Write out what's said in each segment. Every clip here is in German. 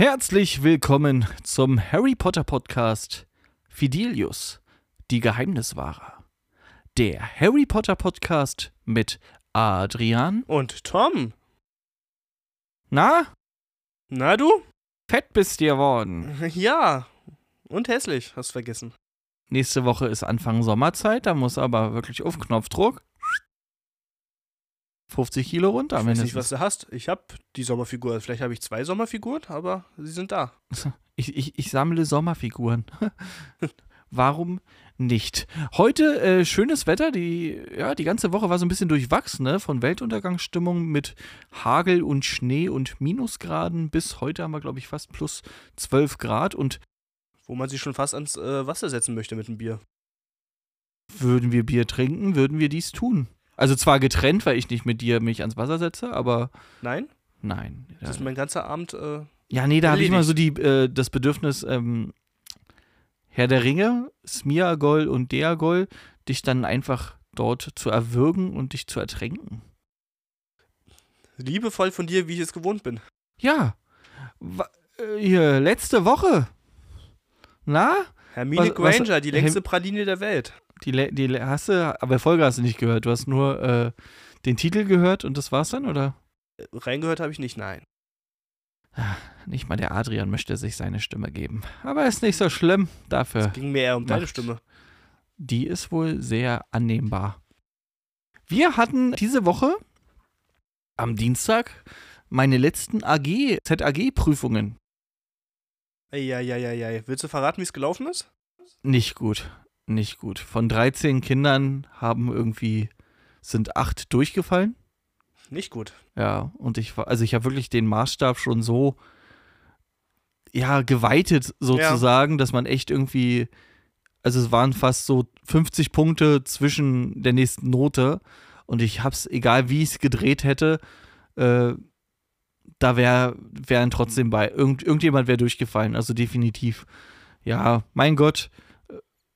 Herzlich willkommen zum Harry Potter Podcast Fidelius, die Geheimniswahrer. Der Harry Potter Podcast mit Adrian. Und Tom. Na, Na du? fett bist ihr geworden. Ja. Und hässlich, hast vergessen. Nächste Woche ist Anfang Sommerzeit, da muss aber wirklich auf Knopfdruck 50 Kilo runter. Ich weiß nicht, was du hast. Ich habe die Sommerfigur. Vielleicht habe ich zwei Sommerfiguren, aber sie sind da. Ich, ich, ich sammle Sommerfiguren. Warum nicht? Heute äh, schönes Wetter. Die, ja, die ganze Woche war so ein bisschen durchwachsen, ne? Von Weltuntergangsstimmung mit Hagel und Schnee und Minusgraden. Bis heute haben wir, glaube ich, fast plus 12 Grad. Und Wo man sich schon fast ans äh, Wasser setzen möchte mit dem Bier. würden wir Bier trinken, würden wir dies tun. Also zwar getrennt, weil ich nicht mit dir mich ans Wasser setze, aber Nein? nein. Das ist mein ganzer Abend. Äh, Ja, nee, da habe ich mal so die, äh, das Bedürfnis, ähm, Herr der Ringe, Smiagol und Deagol, dich dann einfach dort zu erwürgen und dich zu ertränken. liebevoll von dir, wie ich es gewohnt bin. Ja. Wa äh, hier, letzte Woche. Na? Hermine Was- was- Granger, die längste Praline der Welt. Die, die hast du, aber Folge hast du nicht gehört. Du hast nur äh, den Titel gehört und das war's dann, oder? Reingehört habe ich nicht, nein. Nicht mal der Adrian möchte sich seine Stimme geben. Aber ist nicht so schlimm. Dafür. Es ging mir eher um deine. Stimme. die ist wohl sehr annehmbar. Wir hatten diese Woche am Dienstag meine letzten AG, ZAG-Prüfungen. Eieieiei. Willst du verraten, wie es gelaufen ist? Nicht gut, nicht gut. Von 13 Kindern haben irgendwie, sind acht durchgefallen. Nicht gut. Ja, und ich war, also ich habe wirklich den Maßstab schon so, ja, geweitet sozusagen, dass man echt irgendwie, also es waren fast so 50 Punkte zwischen der nächsten Note und ich hab's, egal wie ich es gedreht hätte, äh, da wär, wären trotzdem bei, irgend, irgendjemand wäre durchgefallen, also definitiv. Ja, mein Gott,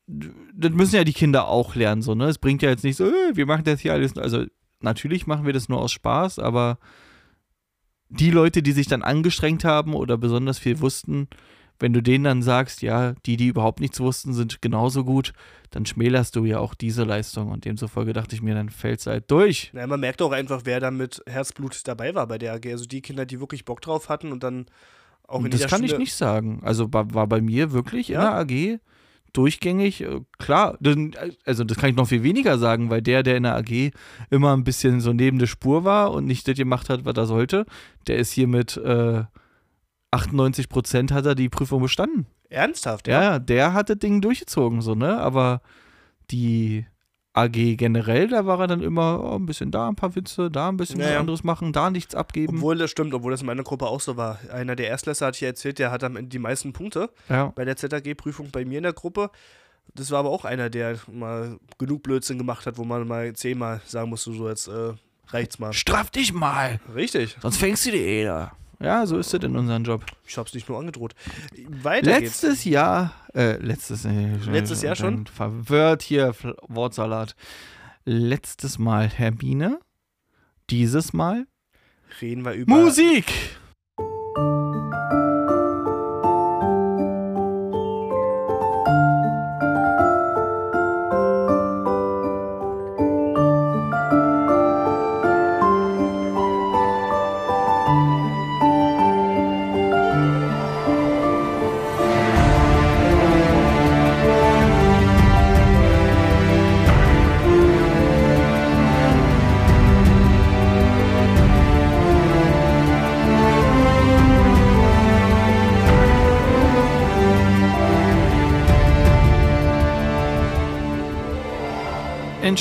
das müssen ja die Kinder auch lernen, so, ne? Es bringt ja jetzt nicht so, äh, wir machen das hier alles, also natürlich machen wir das nur aus Spaß, aber die Leute, die sich dann angestrengt haben oder besonders viel wussten, wenn du denen dann sagst, ja, die, die überhaupt nichts wussten, sind genauso gut, dann schmälerst du ja auch diese Leistung. Und demzufolge dachte ich mir, dann fällt's halt durch. Na, man merkt auch einfach, wer da mit Herzblut dabei war bei der AG. Also die Kinder, die wirklich Bock drauf hatten und dann auch in Und das kann ich Stunde- nicht sagen. Also war, war bei mir wirklich in Ja? der AG durchgängig, äh, klar, äh, also das kann ich noch viel weniger sagen, weil der, der in der AG immer ein bisschen so neben der Spur war und nicht das gemacht hat, was er sollte, der ist hier mit äh, 98 Prozent hat er die Prüfung bestanden. Ernsthaft, ja? ja, der hat das Ding durchgezogen, so, ne? Aber die AG generell, da war er dann immer oh, ein bisschen da, ein paar Witze, da ein bisschen Ja, was anderes machen, da nichts abgeben. Obwohl das stimmt, obwohl das in meiner Gruppe auch so war. Einer der Erstlässer hat hier erzählt, der hat am Ende die meisten Punkte ja. bei der ZAG-Prüfung bei mir in der Gruppe. Das war aber auch einer, der mal genug Blödsinn gemacht hat, wo man mal zehnmal sagen musste, so jetzt äh, reicht's mal. Straff dich mal, Richtig. sonst fängst du die Eder. Ja, so ist es in unserem Job. Ich hab's nicht nur angedroht. Weiter geht's. Letztes Jahr, äh, letztes, äh, Letztes Jahr schon? Verwirrt hier, Wortsalat. Letztes Mal Hermine, dieses Mal Reden wir über. Musik.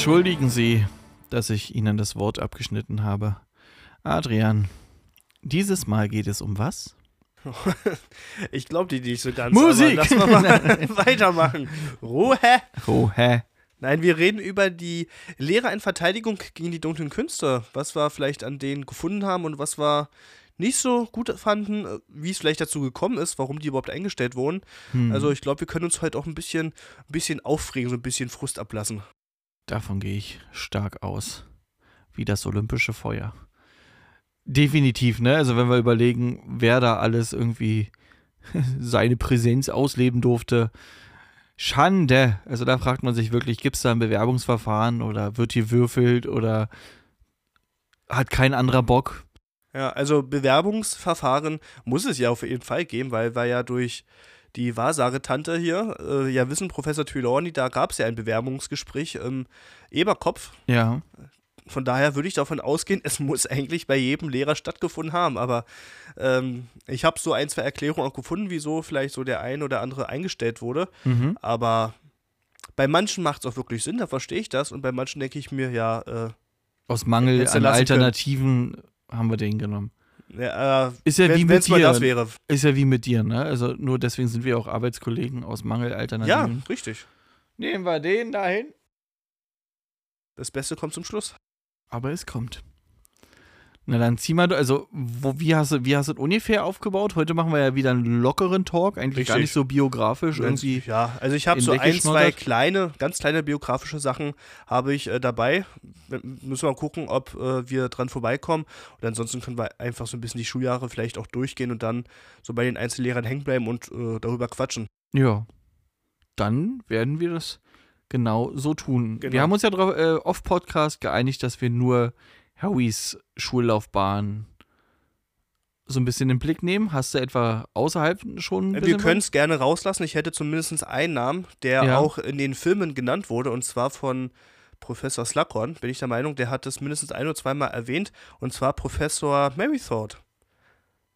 Entschuldigen Sie, dass ich Ihnen das Wort abgeschnitten habe. Adrian, dieses Mal geht es um was? Ich glaube die nicht so ganz. Musik! Lass mal, mal weitermachen. Ruhe! Hä? Nein, wir reden über die Lehrer in Verteidigung gegen die dunklen Künste. Was wir vielleicht an denen gefunden haben und was wir nicht so gut fanden, äh, wie es vielleicht dazu gekommen ist, warum die überhaupt eingestellt wurden. Hm, Also ich glaube, wir können uns heute auch ein bisschen, ein bisschen aufregen, so ein bisschen Frust ablassen. Davon gehe ich stark aus. Wie das olympische Feuer. Definitiv, ne? Also wenn wir überlegen, wer da alles irgendwie seine Präsenz ausleben durfte. Schande. Also da fragt man sich wirklich, gibt es da ein Bewerbungsverfahren oder wird hier würfelt oder hat kein anderer Bock? Ja, also Bewerbungsverfahren muss es ja auf jeden Fall geben, weil wir ja durch die Wahrsagetante hier äh, ja wissen, Professor Trelawney, da gab es ja ein Bewerbungsgespräch im Eberkopf. Ja. Von daher würde ich davon ausgehen, es muss eigentlich bei jedem Lehrer stattgefunden haben. Aber ähm, ich habe so ein, zwei Erklärungen auch gefunden, wieso vielleicht so der ein oder andere eingestellt wurde. Mhm. Aber bei manchen macht es auch wirklich Sinn, da verstehe ich das. Und bei manchen denke ich mir, ja. Äh, Aus Mangel an Alternativen können. haben wir den genommen. Ja, äh, ist ja wenn, wie mit dir. das wäre. Ist ja wie mit dir, ne? Also nur deswegen sind wir auch Arbeitskollegen aus Mangel Alternativen. Ja, richtig. Nehmen wir den dahin. Das Beste kommt zum Schluss. Aber es kommt. Na dann zieh mal, also wo, wie, hast du, wie hast du ungefähr aufgebaut? Heute machen wir ja wieder einen lockeren Talk, eigentlich Richtig. gar nicht so biografisch irgendwie. Ja, also ich habe so ein, zwei kleine, ganz kleine biografische Sachen habe ich äh, dabei. Müssen wir mal gucken, ob äh, wir dran vorbeikommen. Und ansonsten können wir einfach so ein bisschen die Schuljahre vielleicht auch durchgehen und dann so bei den Einzellehrern hängen bleiben und äh, darüber quatschen. Ja. Dann werden wir das genau so tun. Genau. Wir haben uns ja drauf, äh, auf Podcast geeinigt, dass wir nur Howies Schullaufbahn so ein bisschen im Blick nehmen? Hast du etwa außerhalb schon? wir können es gerne rauslassen. Ich hätte zumindest einen Namen, der ja. auch in den Filmen genannt wurde, und zwar von Professor Slughorn, bin ich der Meinung, der hat es mindestens ein oder zweimal erwähnt, und zwar Professor Mary Thought.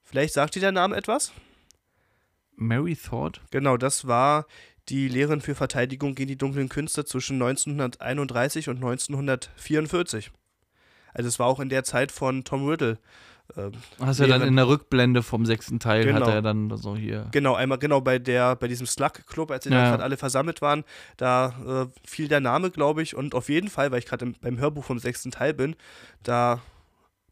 Vielleicht sagt dir der Name etwas? Mary Thought? Genau, das war die Lehrerin für Verteidigung gegen die dunklen Künste zwischen 1931 und 1944. Also es war auch in der Zeit von Tom Riddle. Äh, Hast ja dann in der Rückblende vom sechsten Teil genau. hat er dann so hier. Genau, einmal genau bei der, bei diesem Slug-Club, als sie ja. gerade alle versammelt waren, da äh, fiel der Name, glaube ich, und auf jeden Fall, weil ich gerade beim Hörbuch vom sechsten Teil bin, da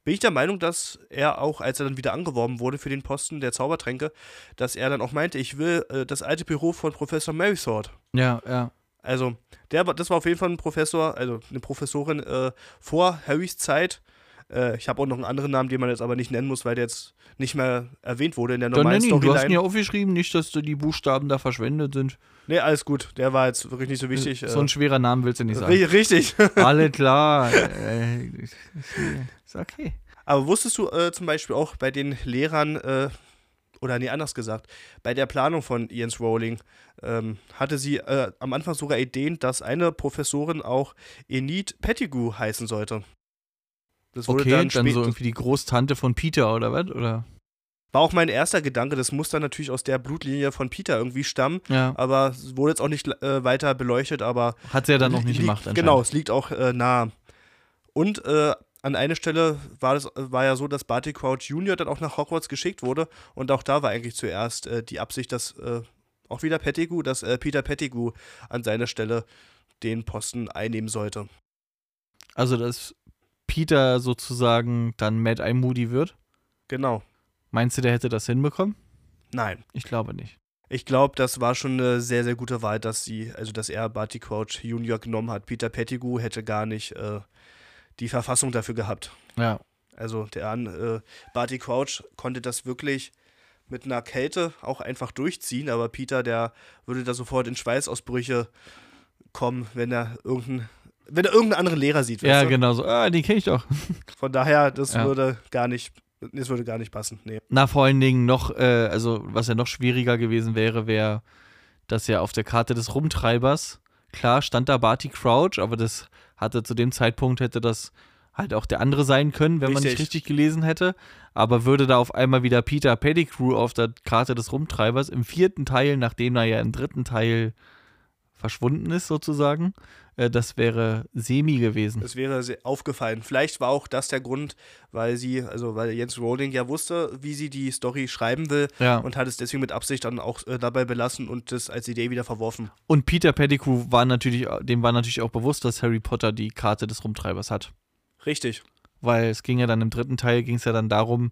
bin ich der Meinung, dass er auch, als er dann wieder angeworben wurde für den Posten der Zaubertränke, dass er dann auch meinte, ich will äh, das alte Büro von Professor Marysword. Ja, ja. Also, der, das war auf jeden Fall ein Professor, also eine Professorin äh, vor Harrys Zeit. Äh, ich habe auch noch einen anderen Namen, den man jetzt aber nicht nennen muss, weil der jetzt nicht mehr erwähnt wurde in der normalen Storyline. Du hast ihn ja aufgeschrieben, nicht, dass die Buchstaben da verschwendet sind. Nee, alles gut. Der war jetzt wirklich nicht so wichtig. So ein äh. schwerer Name willst du nicht sagen. Richtig. Alle klar. äh, ist okay. Aber wusstest du äh, zum Beispiel auch bei den Lehrern, äh, oder nee, anders gesagt, bei der Planung von Ian's Rowling ähm, hatte sie äh, am Anfang sogar Ideen, dass eine Professorin auch Enid Pettigrew heißen sollte. Das wurde okay, dann, dann so irgendwie die Großtante von Peter oder was? Oder? War auch mein erster Gedanke, das muss dann natürlich aus der Blutlinie von Peter irgendwie stammen. Ja. Aber es wurde jetzt auch nicht äh, weiter beleuchtet, aber. Hat sie ja dann noch nicht gemacht, Genau, es liegt auch äh, nah. Und äh, an einer Stelle war, das, war ja so, dass Barty Crouch Jr. dann auch nach Hogwarts geschickt wurde. Und auch da war eigentlich zuerst äh, die Absicht, dass äh, auch wieder Pettigrew, dass äh, Peter Pettigrew an seiner Stelle den Posten einnehmen sollte. Also, dass Peter sozusagen dann Mad Eye Moody wird? Genau. Meinst du, der hätte das hinbekommen? Nein. Ich glaube nicht. Ich glaube, das war schon eine sehr, sehr gute Wahl, dass sie, also dass er Barty Crouch Jr. genommen hat. Peter Pettigrew hätte gar nicht äh, die Verfassung dafür gehabt. Ja. Also der an äh, Barty Crouch konnte das wirklich mit einer Kälte auch einfach durchziehen, aber Peter, der würde da sofort in Schweißausbrüche kommen, wenn er irgendeinen wenn er irgendeinen anderen Lehrer sieht. Ja, genau so. Ah, den kenne ich doch. Von daher, das ja. würde gar nicht, das würde gar nicht passen. Nee. Na, vor allen Dingen noch, äh, also was ja noch schwieriger gewesen wäre, wäre, dass ja auf der Karte des Rumtreibers, klar stand da Barty Crouch, aber das hatte zu dem Zeitpunkt hätte das halt auch der andere sein können, wenn richtig. man nicht richtig gelesen hätte. Aber würde da auf einmal wieder Peter Pettigrew auf der Karte des Rumtreibers im vierten Teil, nachdem er ja im dritten Teil verschwunden ist, sozusagen, äh, das wäre semi gewesen. Das wäre aufgefallen. Vielleicht war auch das der Grund, weil sie, also weil Jens Rowling ja wusste, wie sie die Story schreiben will ja. und hat es deswegen mit Absicht dann auch äh, dabei belassen und das als Idee wieder verworfen. Und Peter Pettigrew war natürlich, dem war natürlich auch bewusst, dass Harry Potter die Karte des Rumtreibers hat. Richtig. Weil es ging ja dann im dritten Teil, ging es ja dann darum,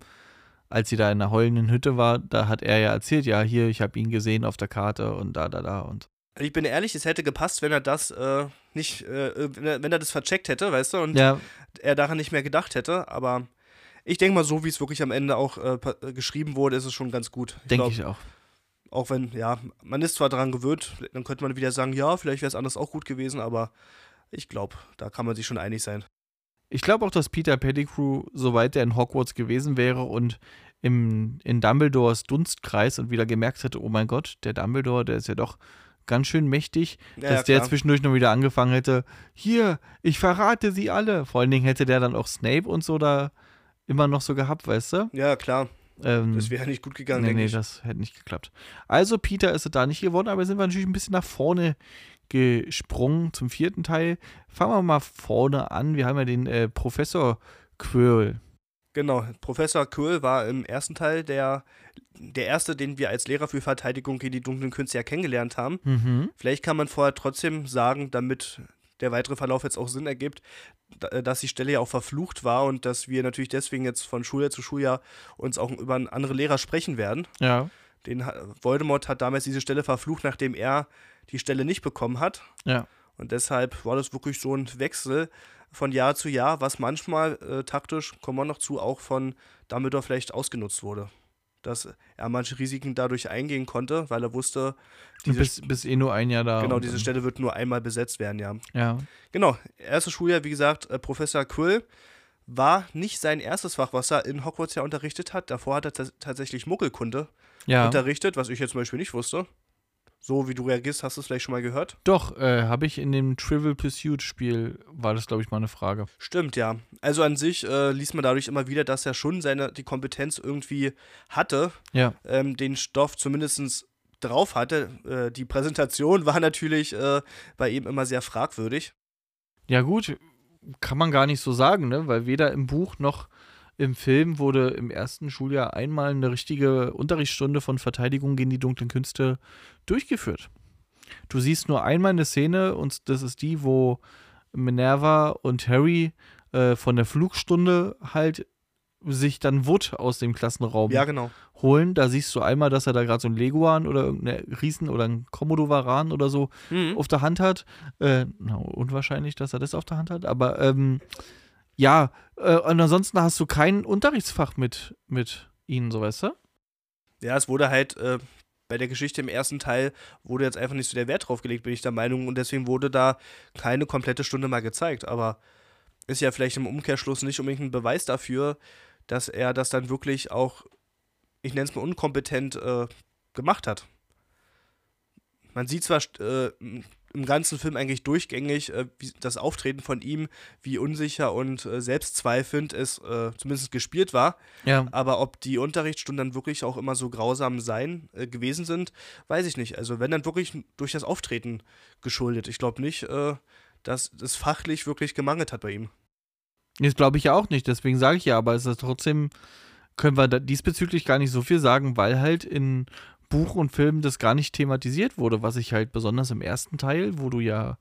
als sie da in der heulenden Hütte war, da hat er ja erzählt, ja, hier, ich habe ihn gesehen auf der Karte und da, da, da und ich bin ehrlich, es hätte gepasst, wenn er das äh, nicht, äh, wenn er das vercheckt hätte, weißt du, und ja. er daran nicht mehr gedacht hätte, aber ich denke mal, so wie es wirklich am Ende auch äh, geschrieben wurde, ist es schon ganz gut. Denke ich auch. Auch wenn, ja, man ist zwar daran gewöhnt, dann könnte man wieder sagen, ja, vielleicht wäre es anders auch gut gewesen, aber ich glaube, da kann man sich schon einig sein. Ich glaube auch, dass Peter Pettigrew, soweit er in Hogwarts gewesen wäre und im, in Dumbledores Dunstkreis und wieder gemerkt hätte, oh mein Gott, der Dumbledore, der ist ja doch ganz schön mächtig, ja, dass der zwischendurch noch wieder angefangen hätte, hier, ich verrate sie alle. Vor allen Dingen hätte der dann auch Snape und so da immer noch so gehabt, weißt du? Ja, klar. Ähm, das wäre nicht gut gegangen, nee, nee, ich. das hätte nicht geklappt. Also, Peter ist da nicht geworden, aber sind wir natürlich ein bisschen nach vorne gesprungen zum vierten Teil. Fangen wir mal vorne an. Wir haben ja den äh, Professor Quirrell. Genau, Professor Quirrell war im ersten Teil der, der erste, den wir als Lehrer für Verteidigung gegen die dunklen Künste ja kennengelernt haben. Mhm. Vielleicht kann man vorher trotzdem sagen, damit der weitere Verlauf jetzt auch Sinn ergibt, äh, dass die Stelle ja auch verflucht war und dass wir natürlich deswegen jetzt von Schuljahr zu Schuljahr uns auch über andere Lehrer sprechen werden. Ja. Den Voldemort hat damals diese Stelle verflucht, nachdem er die Stelle nicht bekommen hat. Ja. Und deshalb war das wirklich so ein Wechsel von Jahr zu Jahr, was manchmal äh, taktisch, kommen wir noch zu, auch von Dumbledore vielleicht ausgenutzt wurde. Dass er manche Risiken dadurch eingehen konnte, weil er wusste, diese bis, bis eh nur ein Jahr da. Genau, diese Stelle wird nur einmal besetzt werden, ja. Ja. Genau, erstes Schuljahr, wie gesagt, äh, Professor Quill war nicht sein erstes Fach, was er in Hogwarts ja unterrichtet hat. Davor hat er tatsächlich Muggelkunde ja. unterrichtet, was ich jetzt zum Beispiel nicht wusste. So wie du reagierst, hast du es vielleicht schon mal gehört? Doch, äh, habe ich in dem Trivial Pursuit Spiel, war das, glaube ich, mal eine Frage. Stimmt, ja. Also an sich äh, liest man dadurch immer wieder, dass er schon seine, die Kompetenz irgendwie hatte, ja. ähm, den Stoff zumindest drauf hatte. Äh, die Präsentation war natürlich äh, bei ihm immer sehr fragwürdig. Ja, gut, kann man gar nicht so sagen, ne? Weil weder im Buch noch im Film wurde im ersten Schuljahr einmal eine richtige Unterrichtsstunde von Verteidigung gegen die dunklen Künste durchgeführt. Du siehst nur einmal eine Szene und das ist die, wo Minerva und Harry äh, von der Flugstunde halt sich dann Wood aus dem Klassenraum ja, genau. holen. Da siehst du einmal, dass er da gerade so ein Leguan oder irgendeine Riesen oder ein Komodowaran oder so mhm. auf der Hand hat. Äh, na, unwahrscheinlich, dass er das auf der Hand hat, aber ähm, ja, äh, und ansonsten hast du kein Unterrichtsfach mit, mit ihnen, so weißt du? Ja, es wurde halt äh, bei der Geschichte im ersten Teil wurde jetzt einfach nicht so der Wert drauf gelegt, bin ich der Meinung, und deswegen wurde da keine komplette Stunde mal gezeigt. Aber ist ja vielleicht im Umkehrschluss nicht unbedingt ein Beweis dafür, dass er das dann wirklich auch, ich nenne es mal unkompetent, äh, gemacht hat. Man sieht zwar äh, im ganzen Film eigentlich durchgängig äh, das Auftreten von ihm, wie unsicher und äh, selbstzweifelnd es äh, zumindest gespielt war. Ja. Aber ob die Unterrichtsstunden dann wirklich auch immer so grausam sein äh, gewesen sind, weiß ich nicht. Also wenn dann wirklich durch das Auftreten geschuldet. Ich glaube nicht, äh, dass es fachlich wirklich gemangelt hat bei ihm. Das glaube ich ja auch nicht. Deswegen sage ich ja, aber es ist trotzdem können wir diesbezüglich gar nicht so viel sagen, weil halt in Buch und Film das gar nicht thematisiert wurde, was ich halt besonders im ersten Teil, wo du ja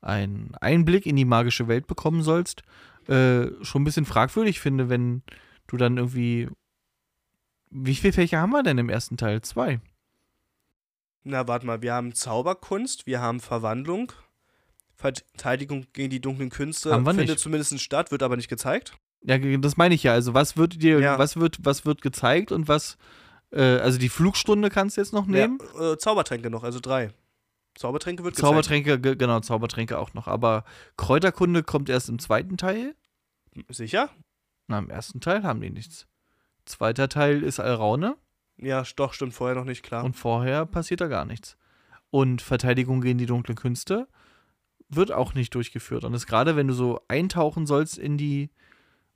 einen Einblick in die magische Welt bekommen sollst, äh, schon ein bisschen fragwürdig finde, wenn du dann irgendwie. Wie viele Fächer haben wir denn im ersten Teil? Zwei. Na, warte mal, wir haben Zauberkunst, wir haben Verwandlung, Verteidigung gegen die dunklen Künste haben wir findet nicht. zumindest statt, wird aber nicht gezeigt. Ja, das meine ich ja. Also was wird dir, ja. was wird, was wird gezeigt und was äh, also die Flugstunde kannst du jetzt noch nehmen. Ja, äh, Zaubertränke noch, also drei. Zaubertränke wird Zaubertränke, gezeigt. genau, Zaubertränke auch noch. Aber Kräuterkunde kommt erst im zweiten Teil. Sicher? Na, im ersten Teil haben die nichts. Zweiter Teil ist Alraune. Ja, doch, stimmt, vorher noch nicht, klar. Und vorher passiert da gar nichts. Und Verteidigung gegen die dunklen Künste wird auch nicht durchgeführt. Und das gerade, wenn du so eintauchen sollst in die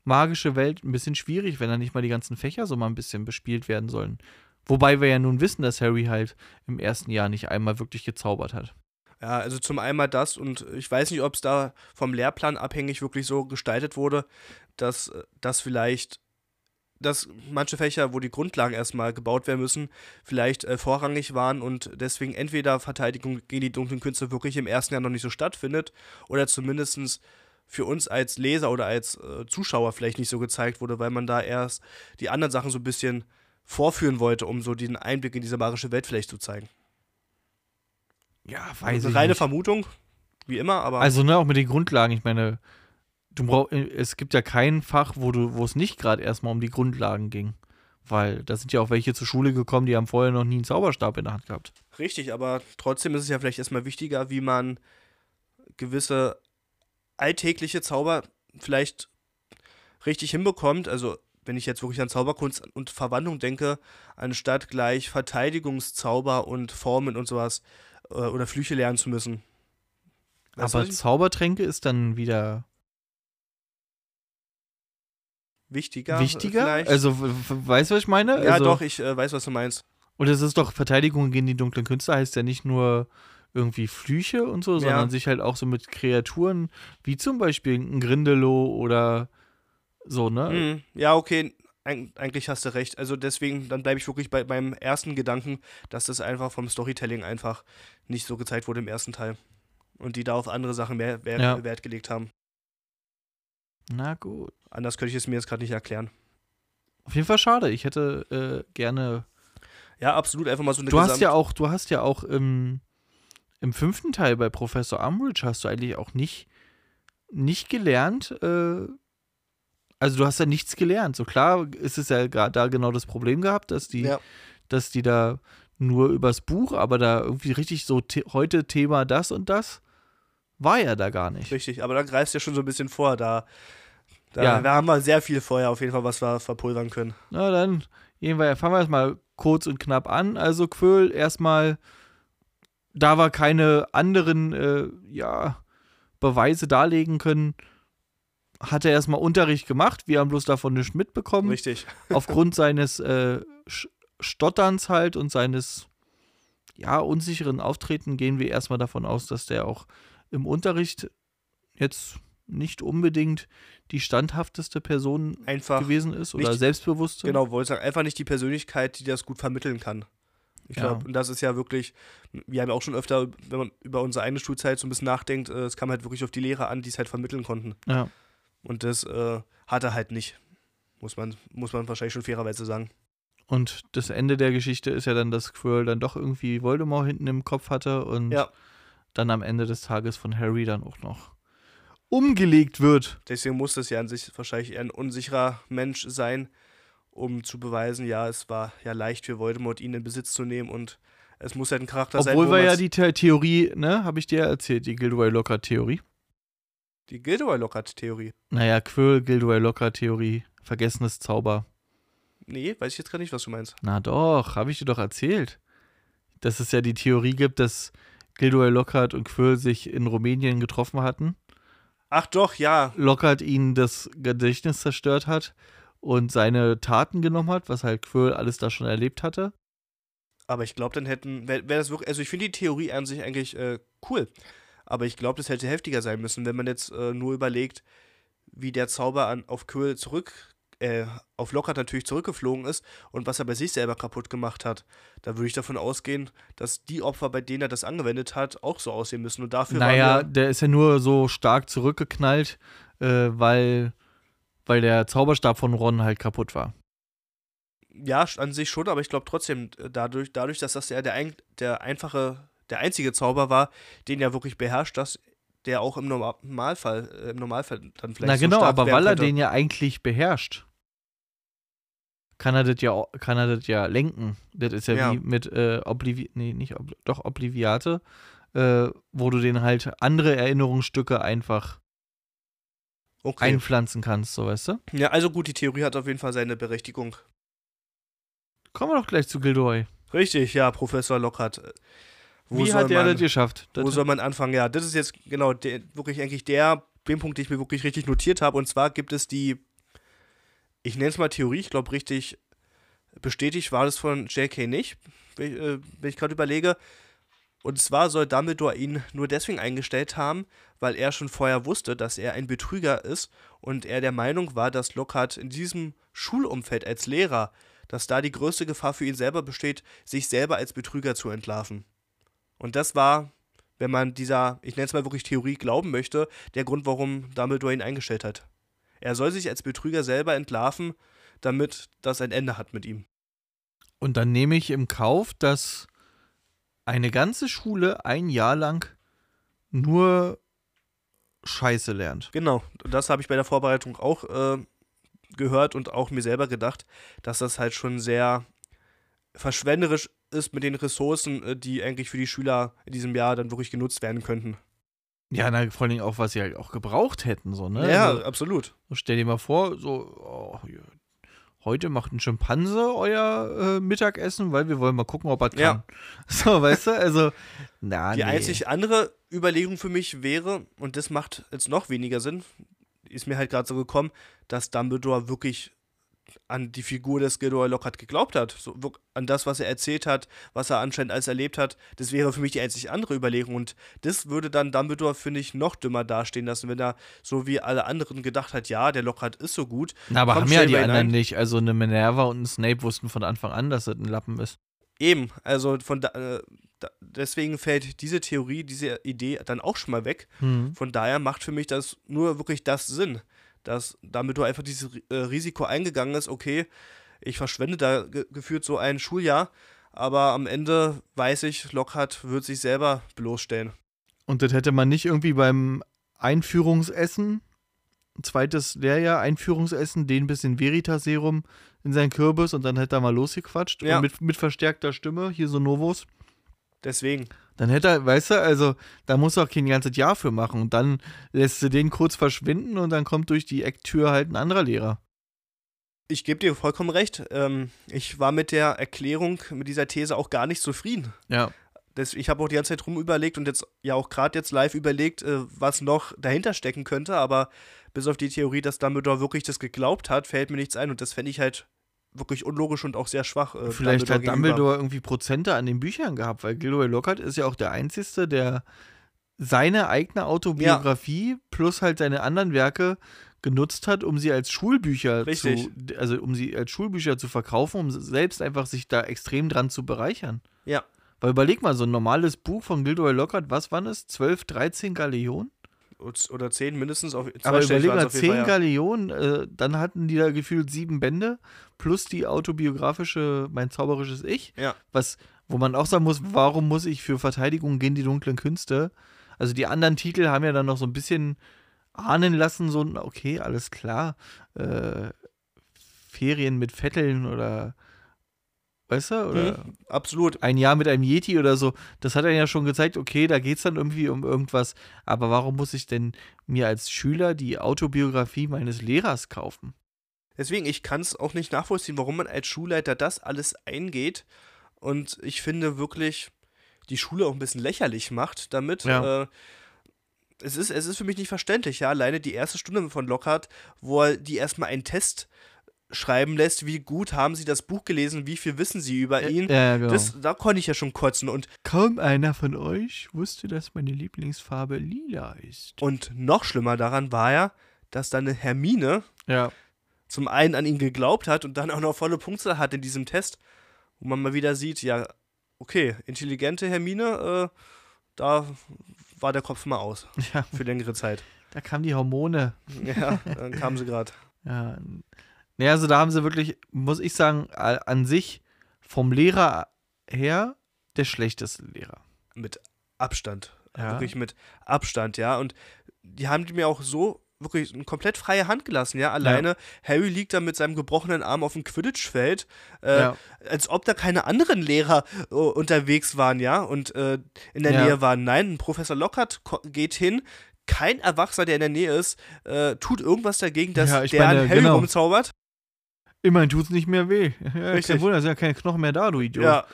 magische Welt ein bisschen schwierig, wenn da nicht mal die ganzen Fächer so mal ein bisschen bespielt werden sollen. Wobei wir ja nun wissen, dass Harry halt im ersten Jahr nicht einmal wirklich gezaubert hat. Ja, also zum einen das und ich weiß nicht, ob es da vom Lehrplan abhängig wirklich so gestaltet wurde, dass das vielleicht, dass manche Fächer, wo die Grundlagen erstmal gebaut werden müssen, vielleicht äh, vorrangig waren und deswegen entweder Verteidigung gegen die dunklen Künste wirklich im ersten Jahr noch nicht so stattfindet oder zumindestens für uns als Leser oder als äh, Zuschauer vielleicht nicht so gezeigt wurde, weil man da erst die anderen Sachen so ein bisschen vorführen wollte, um so den Einblick in diese magische Welt vielleicht zu zeigen. Ja, weiß also ich reine nicht. Vermutung, wie immer, aber. Also, ne, auch mit den Grundlagen. Ich meine, du brauch, äh, es gibt ja kein Fach, wo du, wo es nicht gerade erstmal um die Grundlagen ging. Weil da sind ja auch welche zur Schule gekommen, die haben vorher noch nie einen Zauberstab in der Hand gehabt. Richtig, aber trotzdem ist es ja vielleicht erstmal wichtiger, wie man gewisse alltägliche Zauber vielleicht richtig hinbekommt. Also, wenn ich jetzt wirklich an Zauberkunst und Verwandlung denke, anstatt gleich Verteidigungszauber und Formen und sowas äh, oder Flüche lernen zu müssen. Weißt aber Zaubertränke ist dann wieder wichtiger. Wichtiger? Vielleicht. Also, weißt du, was ich meine? Ja, also, doch, ich äh, weiß, was du meinst. Und es ist doch Verteidigung gegen die dunklen Künste, heißt ja nicht nur irgendwie Flüche und so, ja. sondern sich halt auch so mit Kreaturen, wie zum Beispiel ein Grindelow oder so, ne? Mhm. Ja, okay, Eig eigentlich hast du recht. Also deswegen, dann bleibe ich wirklich bei meinem ersten Gedanken, dass das einfach vom Storytelling einfach nicht so gezeigt wurde im ersten Teil. Und die da auf andere Sachen mehr Wert, ja. Wert gelegt haben. Na gut. Anders könnte ich es mir jetzt gerade nicht erklären. Auf jeden Fall schade. Ich hätte äh, gerne. Ja, absolut. Einfach mal so eine Du hast ja auch, du hast ja auch im, im fünften Teil bei Professor Umbridge hast du eigentlich auch nicht, nicht gelernt. Äh, also du hast ja nichts gelernt. So klar ist es ja gerade da genau das Problem gehabt, dass die, ja. dass die da nur übers Buch, aber da irgendwie richtig so the heute Thema das und das war ja da gar nicht. Richtig, aber da greifst du ja schon so ein bisschen vor. Da, da, ja. da haben wir sehr viel Feuer auf jeden Fall, was wir verpulvern können. Na dann, jedenfalls fangen wir erstmal kurz und knapp an. Also Quöl erstmal, da wir keine anderen äh, ja, Beweise darlegen können, hat er erstmal Unterricht gemacht. Wir haben bloß davon nichts mitbekommen. Richtig. Aufgrund seines äh, Stotterns halt und seines ja, unsicheren Auftreten gehen wir erstmal davon aus, dass der auch im Unterricht jetzt nicht unbedingt die standhafteste Person einfach gewesen ist oder nicht, selbstbewusste. Genau, wollte sagen, einfach nicht die Persönlichkeit, die das gut vermitteln kann. Ich ja. glaube, und das ist ja wirklich, wir haben ja auch schon öfter, wenn man über unsere eigene Schulzeit so ein bisschen nachdenkt, äh, es kam halt wirklich auf die Lehrer an, die es halt vermitteln konnten. Ja. Und das äh, hat er halt nicht. Muss man, muss man wahrscheinlich schon fairerweise sagen. Und das Ende der Geschichte ist ja dann, dass Quirrell dann doch irgendwie Voldemort hinten im Kopf hatte und ja. dann am Ende des Tages von Harry dann auch noch umgelegt wird. Deswegen muss das ja an sich wahrscheinlich eher ein unsicherer Mensch sein, um zu beweisen, ja, es war ja leicht für Voldemort, ihn in Besitz zu nehmen und es muss halt ein Charakter Obwohl sein. Obwohl wir ja die Theorie, ne, habe ich dir erzählt, die Gilderoy Lockhart-Theorie. Die Gilderoy Lockhart-Theorie. Naja, Quill, Gilderoy Lockhart-Theorie. Vergessenes Zauber. Nee, weiß ich jetzt gar nicht, was du meinst. Na doch, habe ich dir doch erzählt. Dass es ja die Theorie gibt, dass Gilderoy Lockhart und Quill sich in Rumänien getroffen hatten. Ach doch, ja. Lockhart ihnen das Gedächtnis zerstört hat und seine Taten genommen hat, was halt Quill alles da schon erlebt hatte. Aber ich glaube, dann hätten, wäre wär das wirklich, also ich finde die Theorie an sich eigentlich äh, cool. Aber ich glaube, das hätte heftiger sein müssen, wenn man jetzt äh, nur überlegt, wie der Zauber an, auf Quill zurück, äh, auf Lockhart natürlich zurückgeflogen ist und was er bei sich selber kaputt gemacht hat. Da würde ich davon ausgehen, dass die Opfer, bei denen er das angewendet hat, auch so aussehen müssen. Und dafür naja, der ist ja nur so stark zurückgeknallt, äh, weil, weil der Zauberstab von Ron halt kaputt war. Ja, an sich schon, aber ich glaube trotzdem, äh, dadurch, dadurch, dass das ja der, der einfache der einzige Zauber war, den er wirklich beherrscht, dass der auch im Normalfall, äh, im Normalfall dann vielleicht. Na genau, so aber weil er den ja eigentlich beherrscht, kann er das ja, kann er das ja lenken. Das ist ja, ja. wie mit äh, Oblivi nee, nicht Obli doch Obliviate, äh, wo du den halt andere Erinnerungsstücke einfach okay. einpflanzen kannst, so weißt du? Ja, also gut, die Theorie hat auf jeden Fall seine Berechtigung. Kommen wir doch gleich zu Gilderoy. Richtig, ja, Professor Lockhart. Wo Wie hat der das geschafft? Wo soll man anfangen? Ja, das ist jetzt genau der, wirklich eigentlich der den Punkt, den ich mir wirklich richtig notiert habe. Und zwar gibt es die, ich nenne es mal Theorie, ich glaube richtig bestätigt war das von JK nicht, wenn ich, äh, ich gerade überlege. Und zwar soll Dumbledore ihn nur deswegen eingestellt haben, weil er schon vorher wusste, dass er ein Betrüger ist und er der Meinung war, dass Lockhart in diesem Schulumfeld als Lehrer, dass da die größte Gefahr für ihn selber besteht, sich selber als Betrüger zu entlarven. Und das war, wenn man dieser, ich nenne es mal wirklich Theorie glauben möchte, der Grund, warum Dumbledore ihn eingestellt hat. Er soll sich als Betrüger selber entlarven, damit das ein Ende hat mit ihm. Und dann nehme ich im Kauf, dass eine ganze Schule ein Jahr lang nur Scheiße lernt. Genau, das habe ich bei der Vorbereitung auch äh, gehört und auch mir selber gedacht, dass das halt schon sehr verschwenderisch ist mit den Ressourcen, äh, die eigentlich für die Schüler in diesem Jahr dann wirklich genutzt werden könnten. Ja, na, vor allem auch, was sie halt auch gebraucht hätten, so, ne? Ja, also, absolut. Stell dir mal vor, so, oh, heute macht ein Schimpanse euer äh, Mittagessen, weil wir wollen mal gucken, ob er kann. Ja. So, weißt du, also, na, Die nee. einzig andere Überlegung für mich wäre, und das macht jetzt noch weniger Sinn, ist mir halt gerade so gekommen, dass Dumbledore wirklich an die Figur des Gilderoy Lockhart geglaubt hat, so, an das, was er erzählt hat, was er anscheinend alles erlebt hat, das wäre für mich die einzig andere Überlegung und das würde dann Dumbledore, finde ich, noch dümmer dastehen lassen, wenn er so wie alle anderen gedacht hat, ja, der Lockhart ist so gut. Na, aber haben ja die anderen nicht, also eine Minerva und ein Snape wussten von Anfang an, dass er ein Lappen ist. Eben, also von da, äh, deswegen fällt diese Theorie, diese Idee dann auch schon mal weg. Mhm. Von daher macht für mich das nur wirklich das Sinn dass damit du einfach dieses äh, Risiko eingegangen ist, okay, ich verschwende da ge gefühlt so ein Schuljahr, aber am Ende weiß ich, Lockhart wird sich selber bloßstellen. Und das hätte man nicht irgendwie beim Einführungsessen, zweites Lehrjahr, Einführungsessen, den bisschen Veritaserum in seinen Kürbis und dann hätte er mal losgequatscht. Ja. mit, mit verstärkter Stimme, hier so Novos. Deswegen. Dann hätte er, weißt du, also da muss er auch kein ganzes Jahr für machen. Und dann lässt du den kurz verschwinden und dann kommt durch die Ecktür halt ein anderer Lehrer. Ich gebe dir vollkommen recht. Ähm, ich war mit der Erklärung, mit dieser These auch gar nicht zufrieden. Ja. Das, ich habe auch die ganze Zeit rum überlegt und jetzt ja auch gerade jetzt live überlegt, äh, was noch dahinter stecken könnte, aber bis auf die Theorie, dass Dumbledore wirklich das geglaubt hat, fällt mir nichts ein und das fände ich halt wirklich unlogisch und auch sehr schwach. Äh, Vielleicht Dumbledore hat Dumbledore irgendwie Prozente an den Büchern gehabt, weil Gilroy Lockhart ist ja auch der Einzige, der seine eigene Autobiografie ja. plus halt seine anderen Werke genutzt hat, um sie als Schulbücher Richtig. zu, also um sie als Schulbücher zu verkaufen, um selbst einfach sich da extrem dran zu bereichern. Ja. Weil überleg mal, so ein normales Buch von Gilroy Lockhart, was waren es? 12, 13 Galeonen? Oder 10 mindestens auf Aber überleg mal, 10 Galeonen, äh, dann hatten die da gefühlt sieben Bände plus die autobiografische Mein zauberisches Ich. Ja. Was, wo man auch sagen muss, warum muss ich für Verteidigung gehen die dunklen Künste? Also die anderen Titel haben ja dann noch so ein bisschen ahnen lassen, so, okay, alles klar. Äh, Ferien mit Vetteln oder weißt du? Oder mhm, absolut. Ein Jahr mit einem Yeti oder so. Das hat er ja schon gezeigt, okay, da geht es dann irgendwie um irgendwas. Aber warum muss ich denn mir als Schüler die Autobiografie meines Lehrers kaufen? Deswegen, ich kann es auch nicht nachvollziehen, warum man als Schulleiter das alles eingeht. Und ich finde wirklich, die Schule auch ein bisschen lächerlich macht damit. Ja. Äh, es, ist, es ist für mich nicht verständlich, ja. Alleine die erste Stunde von Lockhart, wo er die erstmal einen Test schreiben lässt, wie gut haben sie das Buch gelesen, wie viel wissen sie über ihn. Ja, genau. das, da konnte ich ja schon kotzen. Und kaum einer von euch wusste, dass meine Lieblingsfarbe lila ist. Und noch schlimmer daran war ja, dass dann eine Hermine ja zum einen an ihn geglaubt hat und dann auch noch volle Punkte hat in diesem Test, wo man mal wieder sieht, ja, okay, intelligente Hermine, äh, da war der Kopf mal aus ja. für längere Zeit. Da kamen die Hormone. Ja, dann kamen sie gerade. Ja. Naja, also da haben sie wirklich, muss ich sagen, an sich vom Lehrer her der schlechteste Lehrer. Mit Abstand. Ja. Wirklich mit Abstand, ja. Und die haben mir auch so wirklich eine komplett freie Hand gelassen, ja. Alleine ja. Harry liegt da mit seinem gebrochenen Arm auf dem Quidditch-Feld, äh, ja. als ob da keine anderen Lehrer uh, unterwegs waren, ja, und äh, in der ja. Nähe waren. Nein, Professor Lockhart geht hin, kein Erwachsener, der in der Nähe ist, äh, tut irgendwas dagegen, dass der meine, Harry genau. umzaubert. Immerhin tut es nicht mehr weh. Ja, Richtig. Kein Wunder, sind ja keine Knochen mehr da, du Idiot. Ja.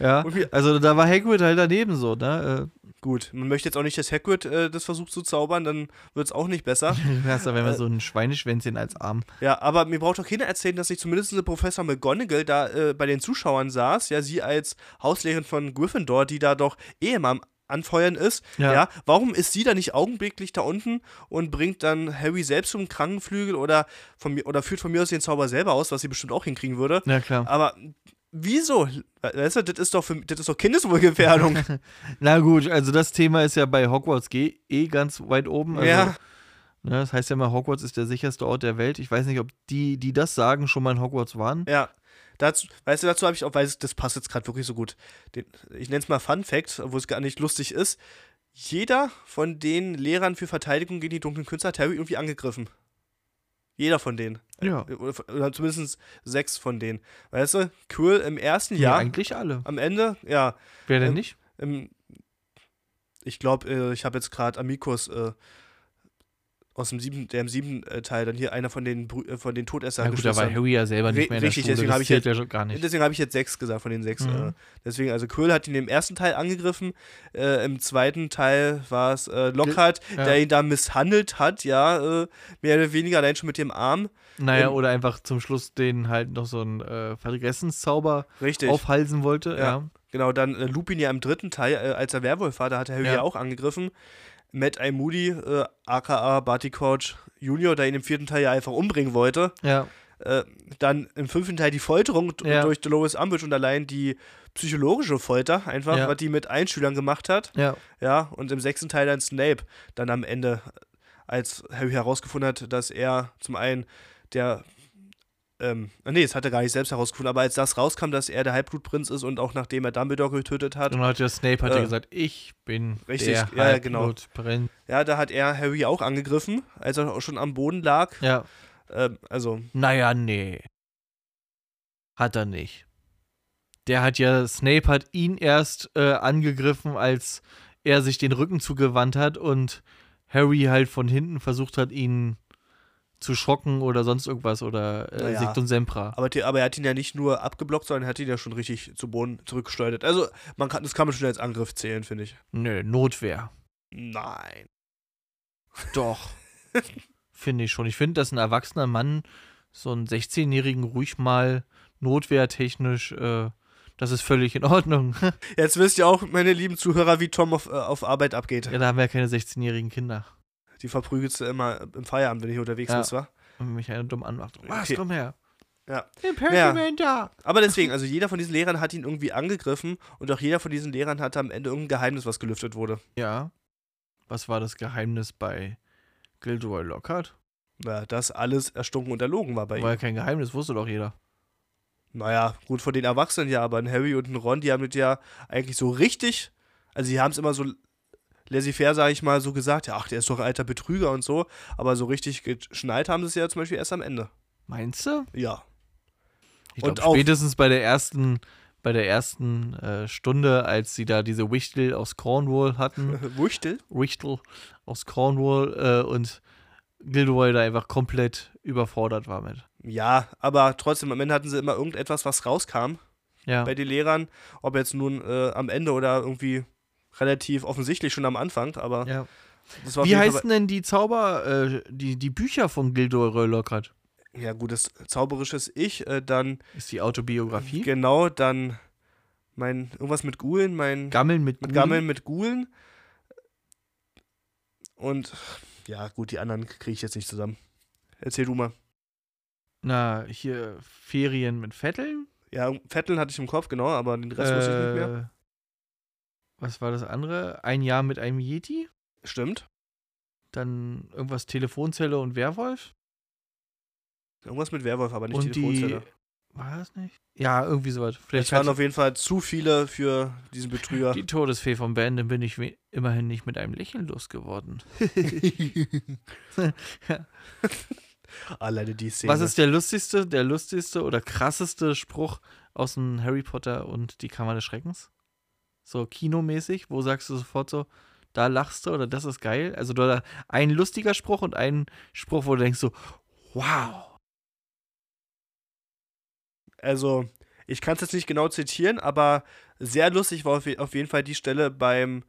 ja. Also da war Hagrid halt daneben so, ne? Äh, Gut, man möchte jetzt auch nicht, dass Hagrid äh, das versucht zu zaubern, dann wird es auch nicht besser. ja, da wäre äh, so ein Schweineschwänzchen als Arm. Ja, aber mir braucht doch keiner erzählen, dass sich zumindest Professor McGonagall da äh, bei den Zuschauern saß, ja, sie als Hauslehrerin von Gryffindor, die da doch eh immer am Anfeuern ist. Ja. ja. Warum ist sie da nicht augenblicklich da unten und bringt dann Harry selbst zum Krankenflügel oder, von mir, oder führt von mir aus den Zauber selber aus, was sie bestimmt auch hinkriegen würde? Ja, klar. Aber Wieso? Weißt du, das ist doch, für, das ist doch Kindeswohlgefährdung. Na gut, also das Thema ist ja bei Hogwarts eh ganz weit oben. Also, ja. Ne, das heißt ja mal, Hogwarts ist der sicherste Ort der Welt. Ich weiß nicht, ob die, die das sagen, schon mal in Hogwarts waren. Ja. Dazu, weißt du, dazu habe ich auch, weil das passt jetzt gerade wirklich so gut. Den, ich nenne es mal Fun Fact, wo es gar nicht lustig ist. jeder von den Lehrern für Verteidigung gegen die dunklen Künste hat Harry irgendwie angegriffen. Jeder von denen. Ja. Oder, zumindest sechs von denen. Weißt du, Cool im ersten Ja, Jahr. eigentlich alle. Am Ende, ja. Wer denn Ähm, nicht? Im, ich glaube, äh, ich habe jetzt gerade Amigos äh, aus dem siebten, der im siebten äh, Teil, dann hier einer von den, Brü- äh, von den Todessern Ja gut, da war. Harry ja selber nicht mehr in der richtig, Schule. deswegen das hab ich jetzt- ja schon gar nicht. Deswegen habe ich jetzt sechs gesagt von den sechs. Mhm. Äh, deswegen, also Quill hat ihn im ersten Teil angegriffen. Äh, Im zweiten Teil war es äh, Lockhart, Ja. der ihn da misshandelt hat, ja, äh, mehr oder weniger allein schon mit dem Arm. Naja, ähm, oder einfach zum Schluss den halt noch so einen äh, Vergessenszauber Richtig. aufhalsen wollte. Ja. Ja. Genau, dann Lupin ja im dritten Teil, als er Werwolf war, da hat Harry Ja. auch angegriffen. Matt I. Moody, äh, aka Barty Couch Junior, der ihn im vierten Teil ja einfach umbringen wollte. ja. Äh, dann im fünften Teil die Folterung Ja. durch Dolores Umbridge und allein die psychologische Folter, einfach, Ja. was die mit Einschülern gemacht hat. Ja. Ja, und im sechsten Teil dann Snape, dann am Ende, als Harry herausgefunden hat, dass er zum einen der, ähm, nee, das hat er gar nicht selbst herausgefunden, aber als das rauskam, dass er der Halbblutprinz ist und auch nachdem er Dumbledore getötet hat, Und dann hat ja Snape hat Äh, gesagt, ich bin richtig, der ja, ja, genau. Halbblutprinz. ja, da hat er Harry auch angegriffen, als er auch schon am Boden lag. Ja. Ähm, also, Naja, nee. Hat er nicht. Der hat ja, Snape hat ihn erst äh, angegriffen, als er sich den Rücken zugewandt hat und Harry halt von hinten versucht hat, ihn zu schocken oder sonst irgendwas oder äh, Naja. Sict und Sempra. aber, aber er hat ihn ja nicht nur abgeblockt, sondern er hat ihn ja schon richtig zu Boden zurückgesteuert. Also, man kann, das kann man schon als Angriff zählen, finde ich. Nö, Notwehr. Nein. Doch. finde ich schon. Ich finde, dass ein erwachsener Mann so einen 16-Jährigen ruhig mal notwehrtechnisch, äh, das ist völlig in Ordnung. Jetzt wisst ihr auch, meine lieben Zuhörer, wie Tom auf, äh, auf Arbeit abgeht. ja, da haben wir ja keine 16-jährigen Kinder. Die verprügelst du immer im Feierabend, wenn ich unterwegs Ja. bist, wa? Und mich einer dumm anmacht. Was, Okay. komm her. Ja. Imperiment da. Aber deswegen, also jeder von diesen Lehrern hat ihn irgendwie angegriffen und auch jeder von diesen Lehrern hatte am Ende irgendein Geheimnis, was gelüftet wurde. Ja. Was war das Geheimnis bei Gilderoy Lockhart? Ja, dass alles erstunken und erlogen war bei ihm. War ja kein Geheimnis, wusste doch jeder. Naja, gut von den Erwachsenen ja, aber ein Harry und ein Ron, die haben mit ja eigentlich so richtig, also die haben es immer so laissez-faire, sage ich mal, so gesagt, ja, ach, der ist doch ein alter Betrüger und so, aber so richtig geschnallt haben sie es ja zum Beispiel erst am Ende. Meinst du? Ja. Ich Und glaube, auch- spätestens bei der ersten, bei der ersten äh, Stunde, als sie da diese Wichtel aus Cornwall hatten, Wuchtel? Wichtel aus Cornwall äh, und Gilderoy da einfach komplett überfordert war mit. Ja, aber trotzdem, am Ende hatten sie immer irgendetwas, was rauskam Ja. bei den Lehrern, ob jetzt nun äh, am Ende oder irgendwie relativ offensichtlich schon am Anfang, aber ja. Wie heißen denn die Zauber, äh, die, die Bücher von Gilderoy Lockhart? Ja, gut, das zauberisches Ich, äh, dann Ist die Autobiografie? genau, dann mein, irgendwas mit Gulen, mein Gammeln mit, mit Gulen? Gammeln mit Gulen und ja, gut, die anderen kriege ich jetzt nicht zusammen. Erzähl du mal. Na, hier Ferien mit Vetteln? Ja, Vetteln hatte ich im Kopf, genau, aber den Rest wusste ich nicht mehr. Was war das andere? Ein Jahr mit einem Yeti? Stimmt. Dann irgendwas Telefonzelle und Werwolf? Irgendwas mit Werwolf, aber nicht und die. Telefonzelle. War das nicht? Ja, irgendwie sowas. Vielleicht Es waren auf jeden Fall zu viele für diesen Betrüger. Die Todesfee von Bandon bin ich immerhin nicht mit einem Lächeln losgeworden. Alleine die Szene. Was ist der lustigste, der lustigste oder krasseste Spruch aus dem Harry Potter und die Kammer des Schreckens? So kinomäßig, wo sagst du sofort so, da lachst du oder das ist geil? Also du hast ein lustiger Spruch und ein Spruch, wo du denkst so, wow. Also, ich kann es jetzt nicht genau zitieren, aber sehr lustig war auf jeden Fall die Stelle beim,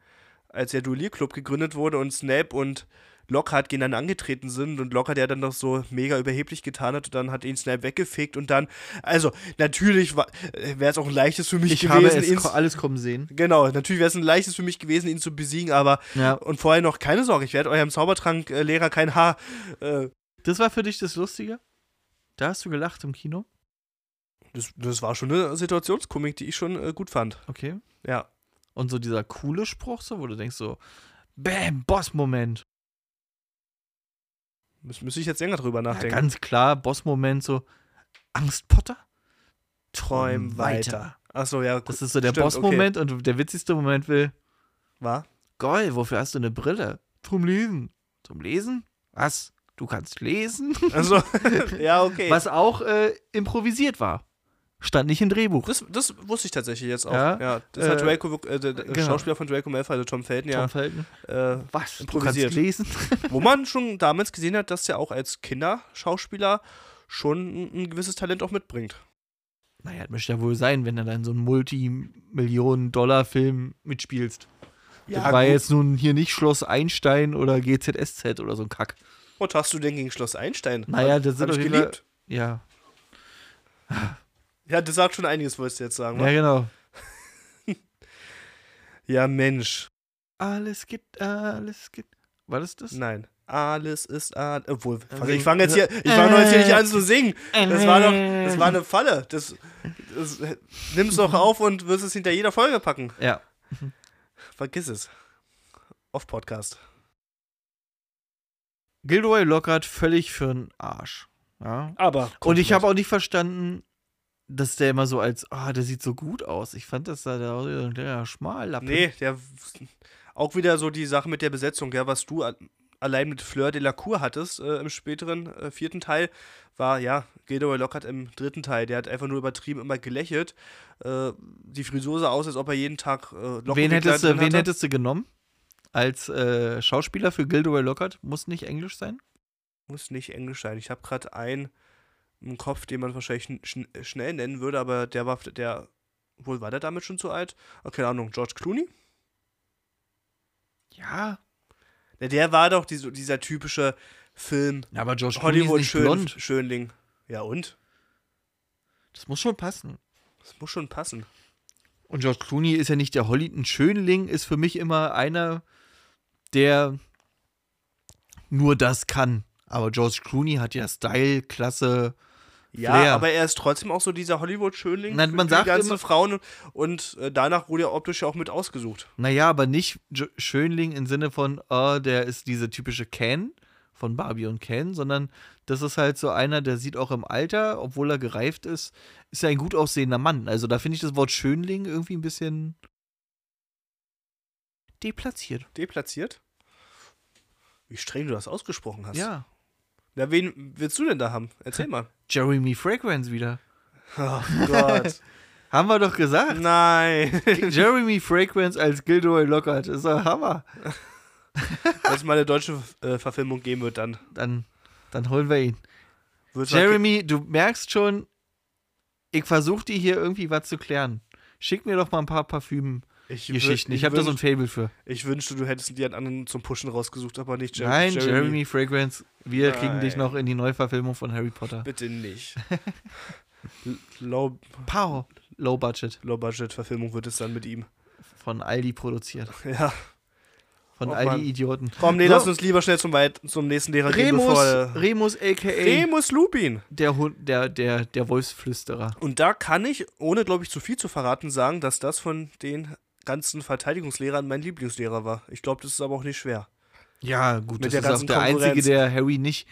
als der Duellierclub gegründet wurde und Snape und Lockhart gegeneinander angetreten sind und Lockhart, der dann noch so mega überheblich getan hat und dann hat ihn Snape weggefegt und dann, also natürlich wäre es auch ein leichtes für mich Ich habe gewesen, es ihn, ko- alles kommen sehen. genau, natürlich wäre es ein leichtes für mich gewesen, ihn zu besiegen, aber Ja. und vorher noch, keine Sorge, ich werde eurem Zaubertrank-Lehrer kein Haar, äh, Das war für dich das Lustige? Da hast du gelacht im Kino? das, das war schon eine Situationskomik, die ich schon äh, gut fand, Okay. ja. Und so dieser coole Spruch, so, wo du denkst so, Bam, Boss-Moment. Müs müsste ich jetzt länger drüber Ja, nachdenken. ganz klar, Boss-Moment so, Angst, Potter? Träum weiter. Achso, ja, gut. Das ist so der Boss-Moment und der witzigste Moment will, War? Geil, wofür hast du eine Brille? Zum Lesen. Zum Lesen? Was? Du kannst lesen? Also, ja, okay. Was auch äh, improvisiert war. Stand nicht im Drehbuch. Das, das wusste ich tatsächlich jetzt auch. Ja, Ja, das äh, hat Draco, äh, der, genau. Schauspieler von Draco Malfoy, also Tom Felton, ja, Tom Felton. äh, Was? Improvisiert. lesen? wo man schon damals gesehen hat, dass er auch als Kinderschauspieler schon ein, gewisses Talent auch mitbringt. Naja, das möchte ja wohl sein, wenn du dann so einen Multimillionen-Dollar-Film mitspielst. das war gut. jetzt nun hier nicht Schloss Einstein oder GZSZ oder so ein Kack. Was hast du denn gegen Schloss Einstein? Naja, das sind doch geliebt. Ja. Ja, das sagt schon einiges, wolltest du jetzt sagen. Ja, genau. Ja, Mensch. Alles gibt, alles gibt. War das das? Nein. Alles ist alles. Obwohl, Also, ich fange jetzt hier, ich fange jetzt hier nicht an zu singen. Das war doch, das war eine Falle. Das, das nimm's doch auf und wirst es hinter jeder Folge packen. Ja. Vergiss es. Auf Podcast. Gilroy Lockhart völlig für den Arsch. Ja. Aber. Und ich habe auch nicht verstanden, dass der immer so als, ah, der sieht so gut aus. Ich fand, dass da der, der Schmallappen. Nee, der. Auch wieder so die Sache mit der Besetzung, ja, was du allein mit Fleur de la Cour hattest äh, im späteren äh, vierten Teil, war ja Gilderoy Lockhart im dritten Teil. Der hat einfach nur übertrieben immer gelächelt. Äh, die Frisur sah aus, als ob er jeden Tag äh, Locken Wen hättest, du, wen hättest du genommen? Als äh, Schauspieler für Gilderoy Lockhart? Muss nicht Englisch sein? Muss nicht Englisch sein. Ich habe gerade einen im Kopf, den man wahrscheinlich schn schn schnell nennen würde, aber der war der. Wohl war der damit schon zu alt? Oh, keine Ahnung, George Clooney? Ja. Ja, der war doch diese, dieser typische Film Aber George Hollywood schön. Schönling. Ja und? Das muss schon passen. Das muss schon passen. Und George Clooney ist ja nicht der Holly. Ein Schönling ist für mich immer einer, der nur das kann. Aber George Clooney hat ja Style, Klasse. Ja, Flair. aber er ist trotzdem auch so dieser Hollywood-Schönling. Nein, man die sagt ganzen immer- Frauen und, äh, danach wurde er optisch ja auch mit ausgesucht. Naja, aber nicht Jo- Schönling im Sinne von, oh, der ist diese typische Ken von Barbie und Ken, sondern das ist halt so einer, der sieht auch im Alter, obwohl er gereift ist, ist er ein gut aussehender Mann. Also da finde ich das Wort Schönling irgendwie ein bisschen deplatziert. Deplatziert? Wie streng du das ausgesprochen hast. Ja. Na, wen willst du denn da haben? Erzähl mal. Jeremy Fragrance wieder. Oh Gott. Haben wir doch gesagt. Nein. Jeremy Fragrance als Gilderoy Lockhart. Ist doch Hammer. Wenn es mal eine deutsche äh, Verfilmung geben wird, dann Dann, dann holen wir ihn. wird Jeremy, du merkst schon, ich versuche dir hier irgendwie was zu klären. Schick mir doch mal ein paar Parfüm-Geschichten. Ich, Ich, habe da so ein Fable für. Ich wünschte, du hättest dir einen anderen zum Pushen rausgesucht, aber nicht Jer Nein, Jeremy. Fragrance, wir kriegen dich Nein. noch in die Neuverfilmung von Harry Potter. Bitte nicht. Low, Pow. Low Budget. Low Budget Verfilmung wird es dann mit ihm. Von Aldi produziert. Ja. Von Oh Aldi Mann. Idioten. Komm, nee, So. lass uns lieber schnell zum, weit zum nächsten Lehrer gehen, Remus, bevor äh, Remus aka Remus Lupin. der, Hund, der, der, der Wolfsflüsterer. Und da kann ich, ohne glaube ich zu viel zu verraten, sagen, dass das von den ganzen Verteidigungslehrern mein Lieblingslehrer war. Ich glaube, das ist aber auch nicht schwer. Ja, gut, Mit das ist auch der Einzige, der Harry nicht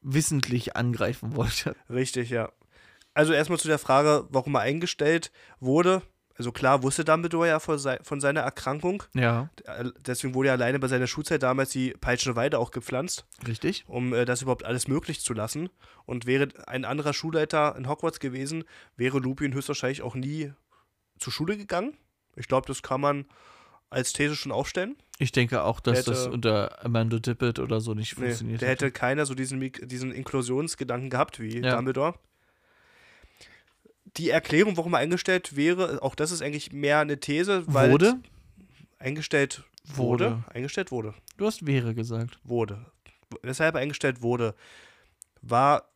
wissentlich angreifen wollte. Richtig, ja. Also erstmal zu der Frage, warum er eingestellt wurde. Also klar wusste Dumbledore ja von, sei von seiner Erkrankung. Ja, Äh, Deswegen wurde ja alleine bei seiner Schulzeit damals die peitschende Weide auch gepflanzt, richtig. um äh, das überhaupt alles möglich zu lassen. Und wäre ein anderer Schulleiter in Hogwarts gewesen, wäre Lupin höchstwahrscheinlich auch nie zur Schule gegangen. Ich glaube, das kann man als These schon aufstellen. Ich denke auch, dass Hätte- das unter Amanda Tippett oder so nicht Nee, funktioniert der hätte keiner so diesen, diesen Inklusionsgedanken gehabt wie Ja. Dumbledore. Die Erklärung, warum er eingestellt wäre, auch das ist eigentlich mehr eine These, weil Wurde? eingestellt wurde. Wurde. Eingestellt wurde. Du hast wäre gesagt. Wurde. Weshalb er eingestellt wurde, war,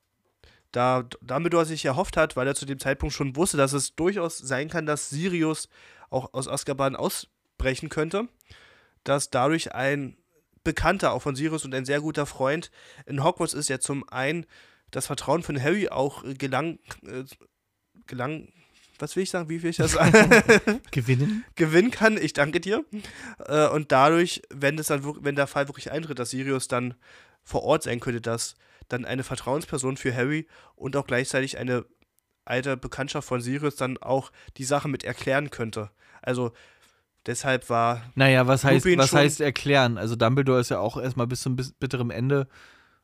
da Dumbledore sich erhofft hat, weil er zu dem Zeitpunkt schon wusste, dass es durchaus sein kann, dass Sirius auch aus Azkaban ausbrechen könnte, dass dadurch ein Bekannter auch von Sirius und ein sehr guter Freund in Hogwarts ist, ja zum einen das Vertrauen von Harry auch äh, gelang, äh, gelang, was will ich sagen, wie will ich das sagen? Gewinnen? gewinnen kann. Ich danke dir. Äh, und dadurch, wenn es dann wenn der Fall wirklich eintritt, dass Sirius dann vor Ort sein könnte, dass dann eine Vertrauensperson für Harry und auch gleichzeitig eine alte Bekanntschaft von Sirius dann auch die Sache mit erklären könnte. Also Deshalb war. Naja, was heißt, was heißt erklären? Also Dumbledore ist ja auch erstmal bis zum bitteren Ende,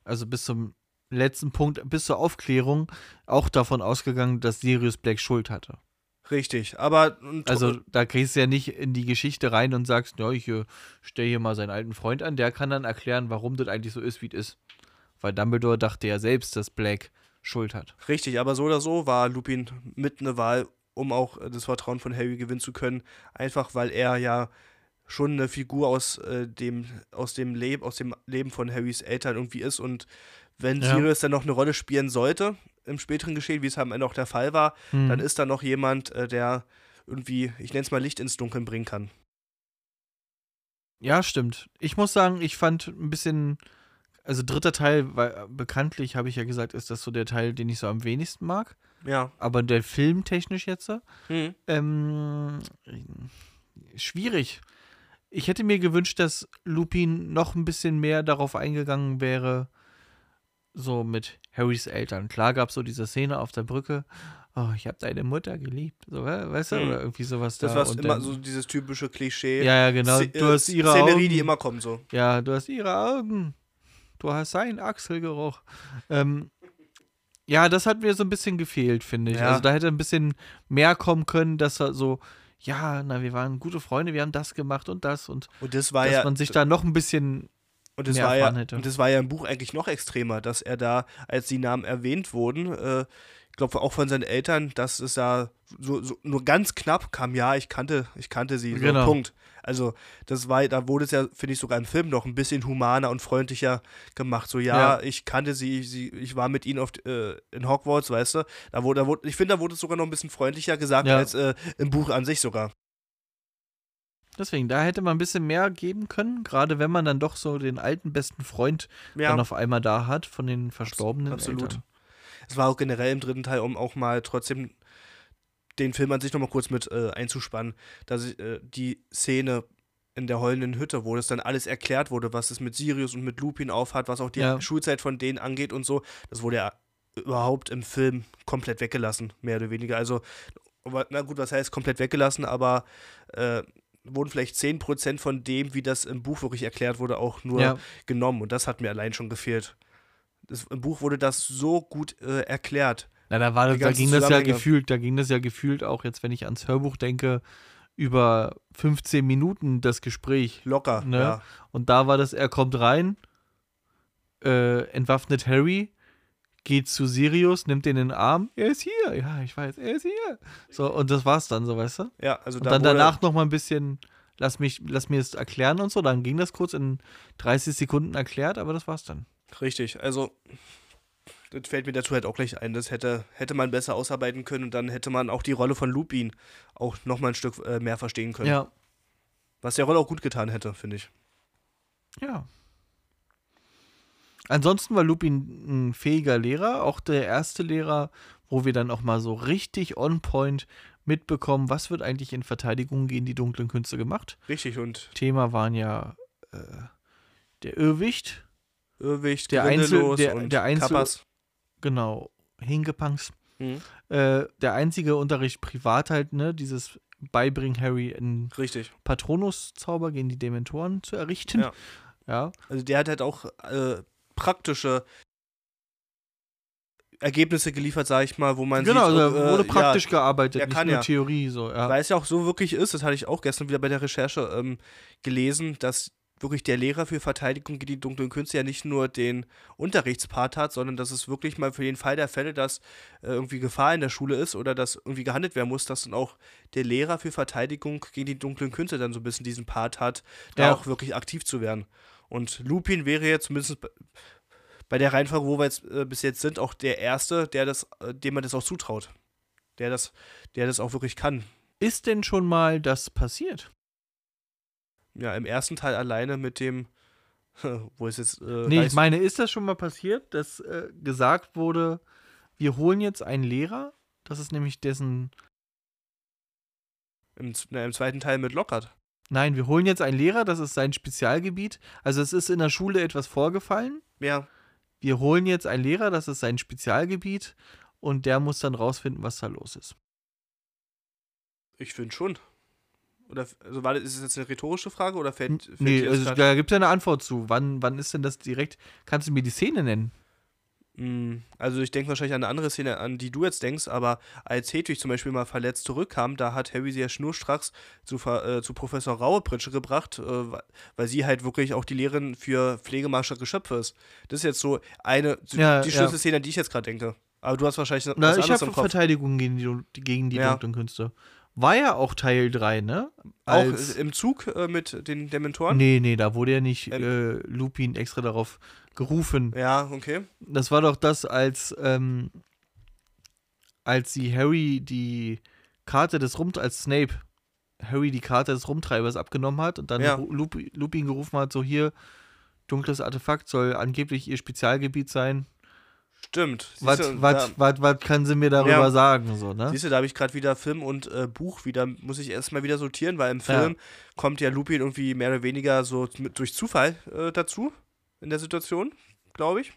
also bis zum letzten Punkt, bis zur Aufklärung, auch davon ausgegangen, dass Sirius Black Schuld hatte. Richtig, aber. Also da gehst du ja nicht in die Geschichte rein und sagst, ja, ich äh, stelle hier mal seinen alten Freund an, der kann dann erklären, warum das eigentlich so ist, wie es ist. Weil Dumbledore dachte ja selbst, dass Black Schuld hat. Richtig, aber so oder so war Lupin mit eine Wahl, um auch äh, das Vertrauen von Harry gewinnen zu können. Einfach weil er ja schon eine Figur aus, äh, dem, aus, dem Leb aus dem Leben von Harrys Eltern irgendwie ist. Und wenn ja. Sirius dann noch eine Rolle spielen sollte, im späteren Geschehen, wie es am Ende auch der Fall war, hm. dann ist da noch jemand, äh, der irgendwie, ich nenne es mal Licht ins Dunkeln bringen kann. Ja, stimmt. Ich muss sagen, ich fand ein bisschen, also dritter Teil, weil bekanntlich habe ich ja gesagt, ist das so der Teil, den ich so am wenigsten mag. Ja. Aber der Film technisch jetzt, hm. ähm, schwierig. Ich hätte mir gewünscht, dass Lupin noch ein bisschen mehr darauf eingegangen wäre, so mit Harrys Eltern. Klar gab es so diese Szene auf der Brücke. Oh, ich habe deine Mutter geliebt, so, weißt du, mhm. oder irgendwie sowas das da. Das war immer so dieses typische Klischee. Ja, ja, genau. Du hast ihre Szenerie, Augen. die immer kommt so. Ja, du hast ihre Augen. Du hast seinen Achselgeruch. Ähm, ja, das hat mir so ein bisschen gefehlt, finde ich. Ja. Also da hätte ein bisschen mehr kommen können, dass er so, ja, na, wir waren gute Freunde, wir haben das gemacht und das und, und das war dass ja, man sich da noch ein bisschen und das, war ja, und das war ja im Buch eigentlich noch extremer, dass er da, als die Namen erwähnt wurden, äh, ich glaube auch von seinen Eltern, dass es da so, so, nur ganz knapp kam, ja, ich kannte, ich kannte sie, so genau. Punkt. Also das war, da wurde es ja, finde ich, sogar im Film noch ein bisschen humaner und freundlicher gemacht. So, ja, ja. ich kannte sie, sie, ich war mit ihnen auf, äh, in Hogwarts, weißt du. Da wurde, da wurde, ich finde, da wurde es sogar noch ein bisschen freundlicher gesagt ja. als äh, im Buch an sich sogar. Deswegen, da hätte man ein bisschen mehr geben können, gerade wenn man dann doch so den alten besten Freund ja. dann auf einmal da hat von den verstorbenen Absolut. Eltern. Es war auch generell im dritten Teil, um auch mal trotzdem den Film an sich nochmal kurz mit äh, einzuspannen, dass äh, die Szene in der heulenden Hütte, wo das dann alles erklärt wurde, was es mit Sirius und mit Lupin aufhat, was auch die ja. Schulzeit von denen angeht und so, das wurde ja überhaupt im Film komplett weggelassen, mehr oder weniger. Also, na gut, was heißt komplett weggelassen, aber äh, wurden vielleicht 10% von dem, wie das im Buch wirklich erklärt wurde, auch nur ja. genommen. Und das hat mir allein schon gefehlt. Das, Im Buch wurde das so gut äh, erklärt. Na, da, war, da ging das ja gefühlt, da ging das ja gefühlt auch jetzt, wenn ich ans Hörbuch denke, über 15 Minuten das Gespräch. Locker, ne? ja. Und da war das, er kommt rein, äh, entwaffnet Harry, geht zu Sirius, nimmt den in den Arm, er ist hier, ja, ich weiß, er ist hier. So, und das war's dann, so, weißt du? Ja, also da Und dann danach noch mal ein bisschen, lass mich, lass mir es erklären und so, dann ging das kurz in 30 Sekunden erklärt, aber das war's dann. Richtig, also das fällt mir dazu halt auch gleich ein, das hätte, hätte man besser ausarbeiten können und dann hätte man auch die Rolle von Lupin auch noch mal ein Stück äh, mehr verstehen können. Ja. Was der Rolle auch gut getan hätte, finde ich. Ja. Ansonsten war Lupin ein fähiger Lehrer, auch der erste Lehrer, wo wir dann auch mal so richtig on point mitbekommen, was wird eigentlich in Verteidigung gegen die dunklen Künste gemacht. Richtig und Thema waren ja äh, der Irrwicht, Irrwicht, der Einzel, der, der Einzel, Kappas. genau, Hingepunks. Mhm. Äh, der einzige Unterricht privat halt, ne, dieses beibringen Harry einen Patronus-Zauber gegen die Dementoren zu errichten. Ja. ja. Also der hat halt auch äh, praktische Ergebnisse geliefert, sage ich mal, wo man genau, sieht, also wurde äh, praktisch ja, gearbeitet, nicht nur ja. Theorie so. Ja. Weil es ja auch so wirklich ist, das hatte ich auch gestern wieder bei der Recherche ähm, gelesen, dass wirklich der Lehrer für Verteidigung gegen die dunklen Künste ja nicht nur den Unterrichtspart hat, sondern dass es wirklich mal für den Fall der Fälle, dass äh, irgendwie Gefahr in der Schule ist oder dass irgendwie gehandelt werden muss, dass dann auch der Lehrer für Verteidigung gegen die dunklen Künste dann so ein bisschen diesen Part hat, da auch wirklich aktiv zu werden. Und Lupin wäre jetzt zumindest bei der Reihenfolge, wo wir jetzt äh, bis jetzt sind, auch der Erste, der das, äh, dem man das auch zutraut. Der das, der das auch wirklich kann. Ist denn schon mal das passiert? Ja, im ersten Teil alleine mit dem, wo ist jetzt. Äh, nee, ich meine, ist das schon mal passiert, dass äh, gesagt wurde, wir holen jetzt einen Lehrer? Das ist nämlich dessen. Im, na, im zweiten Teil mit Lockhart. Nein, wir holen jetzt einen Lehrer, das ist sein Spezialgebiet. Also es ist in der Schule etwas vorgefallen. Ja. Wir holen jetzt einen Lehrer, das ist sein Spezialgebiet und der muss dann rausfinden, was da los ist. Ich finde schon. Oder also war, ist das jetzt eine rhetorische Frage oder fällt, fällt Nee, also, da gibt es ja eine Antwort zu. Wann, wann ist denn das direkt? Kannst du mir die Szene nennen? Mm, also ich denke wahrscheinlich an eine andere Szene, an die du jetzt denkst, aber als Hedwig zum Beispiel mal verletzt zurückkam, da hat Harry sie ja schnurstracks zu, äh, zu Professor Rauepritsche gebracht, äh, weil sie halt wirklich auch die Lehrerin für pflegemagische Geschöpfe ist. Das ist jetzt so eine, ja, die Schlüsselszene, ja. an die ich jetzt gerade denke. Aber du hast wahrscheinlich was Na, ich habe Verteidigung gegen die, gegen die ja. dunklen Künste. War ja auch Teil 3, ne? Als auch im Zug äh, mit den Dementoren? Nee, nee, da wurde ja nicht ähm. äh, Lupin extra darauf gerufen. Ja, okay. Das war doch das, als, ähm, als sie Harry die Karte des Rum, als Snape Harry die Karte des Rumtreibers abgenommen hat und dann ja. Lupin gerufen hat, so hier, dunkles Artefakt soll angeblich ihr Spezialgebiet sein. Stimmt. Was, du, was, was, was kann sie mir darüber ja. sagen? So, ne? Siehst du, da habe ich gerade wieder Film und äh, Buch wieder, muss ich erstmal wieder sortieren, weil im Film ja. kommt ja Lupin irgendwie mehr oder weniger so durch Zufall äh, dazu in der Situation, glaube ich.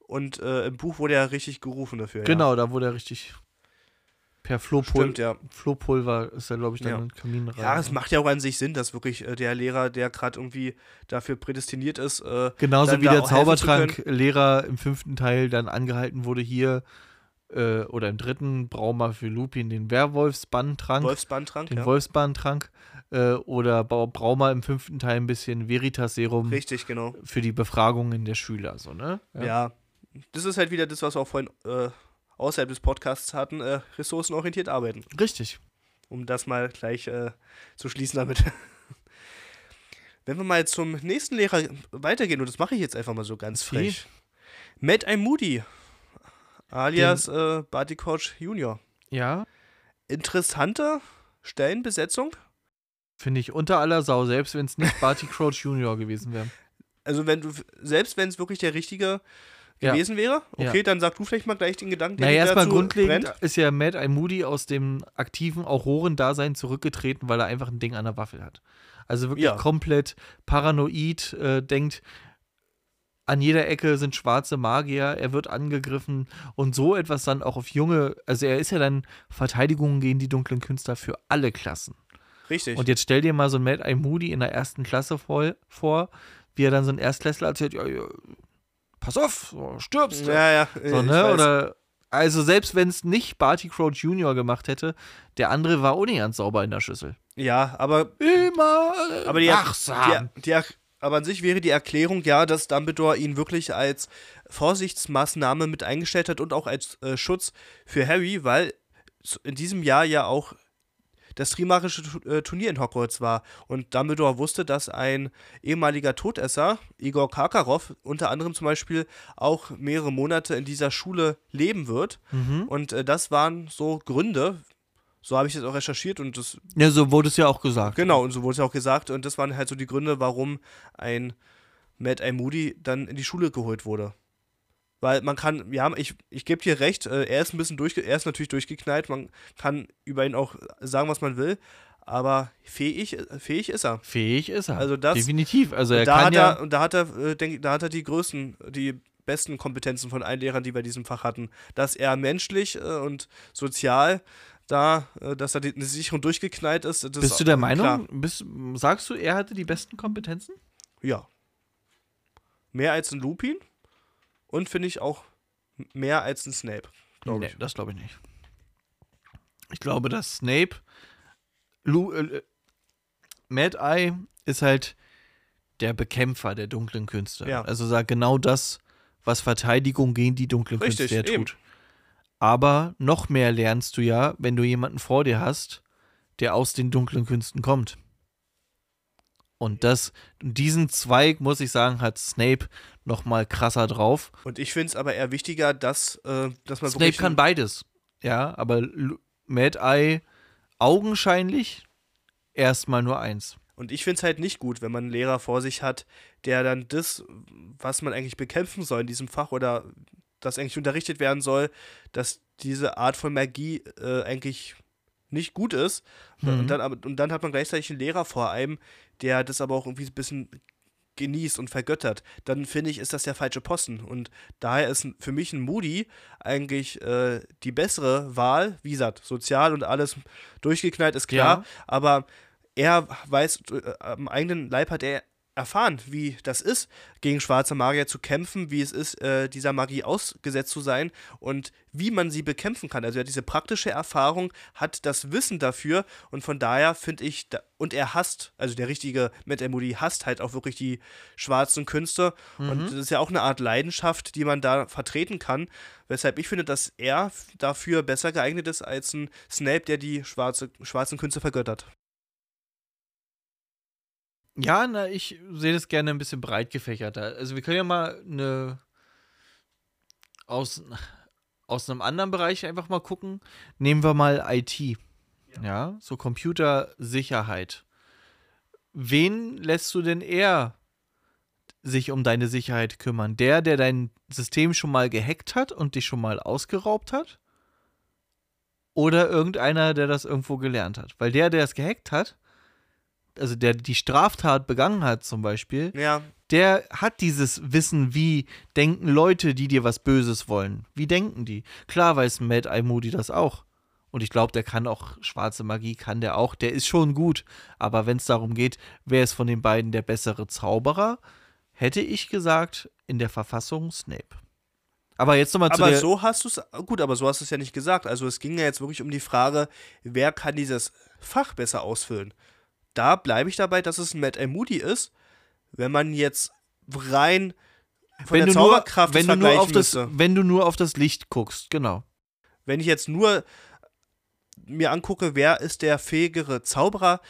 Und äh, im Buch wurde er richtig gerufen dafür. Genau, ja. da wurde er richtig per Flohpul Stimmt, ja. Flohpulver ist er, glaube ich, dann ja. in den Kamin rein. Ja, es macht ja auch an sich Sinn, dass wirklich äh, der Lehrer, der gerade irgendwie dafür prädestiniert ist. Äh, Genauso wie der Zaubertrank-Lehrer im fünften Teil dann angehalten wurde, hier äh, oder im dritten brauchen wir für Lupin den Werwolfsbandtrank. Wolfsbandtrank, Den ja. Wolfsbandtrank. Äh, oder Brauma im fünften Teil ein bisschen Veritas-Serum. Richtig, genau. Für die Befragungen der Schüler, so, ne? Ja. ja. Das ist halt wieder das, was wir auch vorhin äh, außerhalb des Podcasts hatten, äh, ressourcenorientiert arbeiten. Richtig. Um das mal gleich äh, zu schließen damit. Wenn wir mal zum nächsten Lehrer weitergehen, und das mache ich jetzt einfach mal so ganz frech. Matt I. Moody, alias äh, Barty Coach Junior. Ja. Interessante Stellenbesetzung. Finde ich unter aller Sau, selbst wenn es nicht Barty Crouch Junior gewesen wäre. Also wenn du, selbst wenn es wirklich der richtige gewesen ja. wäre, okay, ja. dann sag du vielleicht mal gleich den Gedanken, der naja, erstmal grundlegend brennt. ist ja Mad Eye Moody aus dem aktiven Aurorendasein zurückgetreten, weil er einfach ein Ding an der Waffel hat. Also wirklich ja. komplett paranoid, äh, denkt, an jeder Ecke sind schwarze Magier, er wird angegriffen und so etwas dann auch auf junge, also er ist ja dann Verteidigung gegen die dunklen Künstler für alle Klassen. Richtig. Und jetzt stell dir mal so ein Mad Eye Moody in der ersten Klasse voll, vor, wie er dann so ein Erstklässler erzählt, ja, ja, pass auf, stirbst du. Ja, ja. So, ne? Oder, also selbst wenn es nicht Barty Crouch Jr. gemacht hätte, der andere war nicht ganz sauber in der Schüssel. Ja, aber immer aber die, wachsam. Die, die, aber an sich wäre die Erklärung ja, dass Dumbledore ihn wirklich als Vorsichtsmaßnahme mit eingestellt hat und auch als äh, Schutz für Harry, weil in diesem Jahr ja auch das Trimagische äh, Turnier in Hogwarts war. Und Dumbledore wusste, dass ein ehemaliger Todesser, Igor Karkaroff, unter anderem zum Beispiel auch mehrere Monate in dieser Schule leben wird. Mhm. Und äh, das waren so Gründe, so habe ich das auch recherchiert und das. Ja, so wurde es ja auch gesagt. Genau, und so wurde es ja auch gesagt. Und das waren halt so die Gründe, warum ein Mad Eye Moody dann in die Schule geholt wurde. Weil man kann, ja, ich, ich gebe dir recht, äh, er ist ein bisschen durch, er ist natürlich durchgeknallt, man kann über ihn auch sagen, was man will, aber fähig, fähig ist er. Fähig ist er. Also das, Definitiv. Also er da kann hat ja. Er, und da hat er, äh, denk, da hat er die größten, die besten Kompetenzen von allen Lehrern, die wir in diesem Fach hatten. Dass er menschlich äh, und sozial da, äh, dass er die Sicherung durchgeknallt ist. Bist du der Meinung? Bist, sagst du, er hatte die besten Kompetenzen? Ja. Mehr als ein Lupin? Und finde ich auch mehr als ein Snape. Nee, ich. das glaube ich nicht. Ich glaube, dass Snape. Lu, äh, Mad Eye ist halt der Bekämpfer der dunklen Künste. Ja. Also sagt genau das, was Verteidigung gegen die dunklen Richtig, Künste tut. Eben. Aber noch mehr lernst du ja, wenn du jemanden vor dir hast, der aus den dunklen Künsten kommt. Und das, diesen Zweig, muss ich sagen, hat Snape noch mal krasser drauf. Und ich finde es aber eher wichtiger, dass, äh, dass man Snape kann beides. Ja, aber Mad Eye augenscheinlich erstmal nur eins. Und ich finde es halt nicht gut, wenn man einen Lehrer vor sich hat, der dann das, was man eigentlich bekämpfen soll in diesem Fach oder das eigentlich unterrichtet werden soll, dass diese Art von Magie äh, eigentlich nicht gut ist. Mhm. Und, dann, und dann hat man gleichzeitig einen Lehrer vor einem, der das aber auch irgendwie ein bisschen genießt und vergöttert, dann finde ich, ist das der falsche Posten. Und daher ist für mich ein Moody eigentlich äh, die bessere Wahl. Wie gesagt, sozial und alles durchgeknallt ist klar, ja. aber er weiß, äh, am eigenen Leib hat er erfahren, wie das ist, gegen schwarze Magier zu kämpfen, wie es ist, äh, dieser Magie ausgesetzt zu sein und wie man sie bekämpfen kann. Also er hat diese praktische Erfahrung, hat das Wissen dafür und von daher finde ich, da, und er hasst, also der richtige Matt Moody hasst halt auch wirklich die schwarzen Künste mhm. und das ist ja auch eine Art Leidenschaft, die man da vertreten kann, weshalb ich finde, dass er dafür besser geeignet ist als ein Snape, der die schwarze, schwarzen Künste vergöttert. Ja, na, ich sehe das gerne ein bisschen breit gefächerter. Also wir können ja mal eine aus, aus einem anderen Bereich einfach mal gucken. Nehmen wir mal IT. Ja, ja so Computersicherheit. Wen lässt du denn eher sich um deine Sicherheit kümmern? Der, der dein System schon mal gehackt hat und dich schon mal ausgeraubt hat? Oder irgendeiner, der das irgendwo gelernt hat? Weil der, der es gehackt hat, also der die Straftat begangen hat zum Beispiel, ja. der hat dieses Wissen, wie denken Leute, die dir was Böses wollen. Wie denken die? Klar weiß Mad Eye Moody das auch. Und ich glaube, der kann auch schwarze Magie, kann der auch. Der ist schon gut. Aber wenn es darum geht, wer ist von den beiden der bessere Zauberer, hätte ich gesagt, in der Verfassung Snape. Aber jetzt nochmal zu Aber so hast du es, gut, aber so hast du es ja nicht gesagt. Also es ging ja jetzt wirklich um die Frage, wer kann dieses Fach besser ausfüllen da bleibe ich dabei, dass es ein Matt L. Moody ist. Wenn man jetzt rein von wenn der Zauberkraft nur, wenn du nur auf das, Wenn du nur auf das Licht guckst, genau. Wenn ich jetzt nur mir angucke, wer ist der fähigere Zauberer,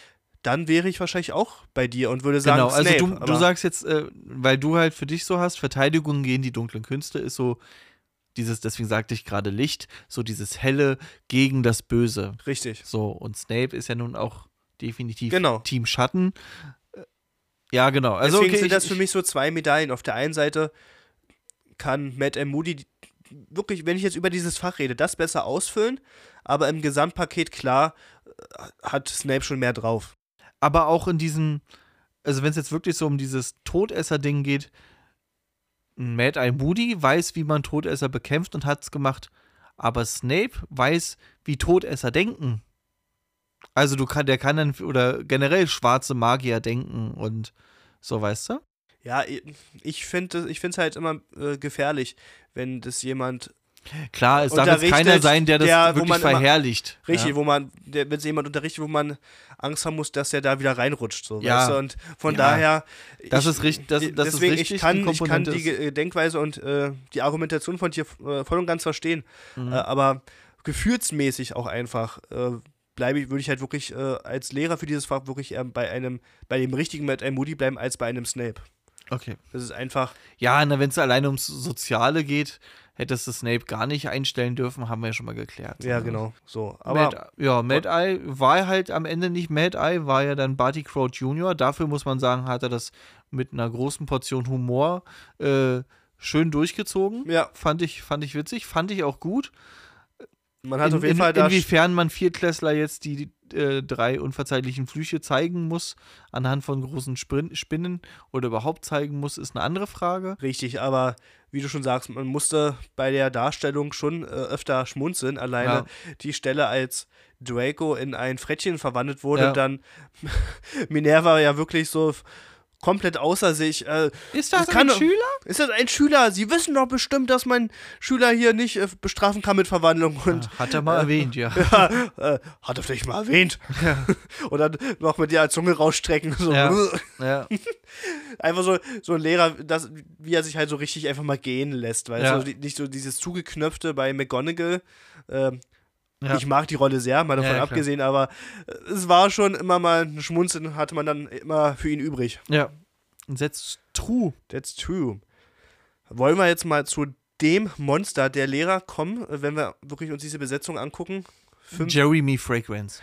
dann wäre ich wahrscheinlich auch bei dir und würde sagen, genau, also Snape, du, du sagst jetzt, äh, weil du halt für dich so hast, Verteidigung gegen die dunklen Künste ist so dieses, deswegen sagte ich gerade Licht, so dieses helle gegen das Böse. Richtig. So und Snape ist ja nun auch definitiv genau. Team Schatten. Äh, ja, genau. Also, Deswegen okay, sind das für mich so zwei Medaillen. Auf der einen Seite kann Matt M. Moody wirklich, wenn ich jetzt über dieses Fach rede, das besser ausfüllen, aber im Gesamtpaket klar äh, hat Snape schon mehr drauf. Aber auch in diesem, also wenn es jetzt wirklich so um dieses Todesser-Ding geht, Mad Eye Moody weiß, wie man Todesser bekämpft und hat es gemacht, aber Snape weiß, wie Todesser denken. Also du kann, der kann dann oder generell schwarze Magier denken und so, weißt du? Ja, ich finde ich es halt immer äh, gefährlich, wenn das jemand Klar, es darf jetzt keiner sein, der das der, wirklich verherrlicht. Immer, richtig, ja? wo man, wenn es jemand unterrichtet, wo man Angst haben muss, dass er da wieder reinrutscht. So, ja. Weißt du? Und von ja. daher. Das ist richtig. Das, das deswegen, ist richtig, ich kann die, ich kann die Denkweise und äh, die Argumentation von dir äh, voll und ganz verstehen. Mhm. Äh, aber gefühlsmäßig auch einfach äh, bleibe ich, würde ich halt wirklich äh, als Lehrer für dieses Fach wirklich eher bei einem, bei dem richtigen Matt Moody bleiben als bei einem Snape. Okay. Das ist einfach. Ja, wenn es alleine ums Soziale geht, hättest du Snape gar nicht einstellen dürfen, haben wir ja schon mal geklärt. Ja, genau. So. Aber Mad, ja, Mad Eye war halt am Ende nicht Mad Eye, war ja dann Barty Crouch Jr. Dafür muss man sagen, hat er das mit einer großen Portion Humor äh, schön durchgezogen. Ja. Fand ich, fand ich witzig, fand ich auch gut. Man hat in, auf jeden in, Fall da Inwiefern man Viertklässler jetzt die äh, drei unverzeihlichen Flüche zeigen muss, anhand von großen Sprin Spinnen oder überhaupt zeigen muss, ist eine andere Frage. Richtig, aber wie du schon sagst, man musste bei der Darstellung schon äh, öfter schmunzeln. Alleine ja. die Stelle, als Draco in ein Frettchen verwandelt wurde, ja. dann Minerva ja wirklich so komplett außer sich. Äh, ist das, das ein Schüler? Ist das ein Schüler? Sie wissen doch bestimmt, dass mein Schüler hier nicht äh, bestrafen kann mit Verwandlung. Und, ja, hat er mal äh, erwähnt, ja. ja äh, hat er vielleicht mal erwähnt. Ja. und dann noch mit der Zunge rausstrecken. So. Ja. einfach so, so ein Lehrer, das, wie er sich halt so richtig einfach mal gehen lässt. Weil ja. so, nicht so dieses zugeknöpfte bei McGonagall. Ähm, ja. Ich mag die Rolle sehr, mal davon ja, abgesehen, aber äh, es war schon immer mal ein Schmunzeln, hatte man dann immer für ihn übrig. Ja. That's true. That's true. Wollen wir jetzt mal zu dem Monster der Lehrer kommen, wenn wir wirklich uns diese Besetzung angucken? Fünf Jeremy Fragrance.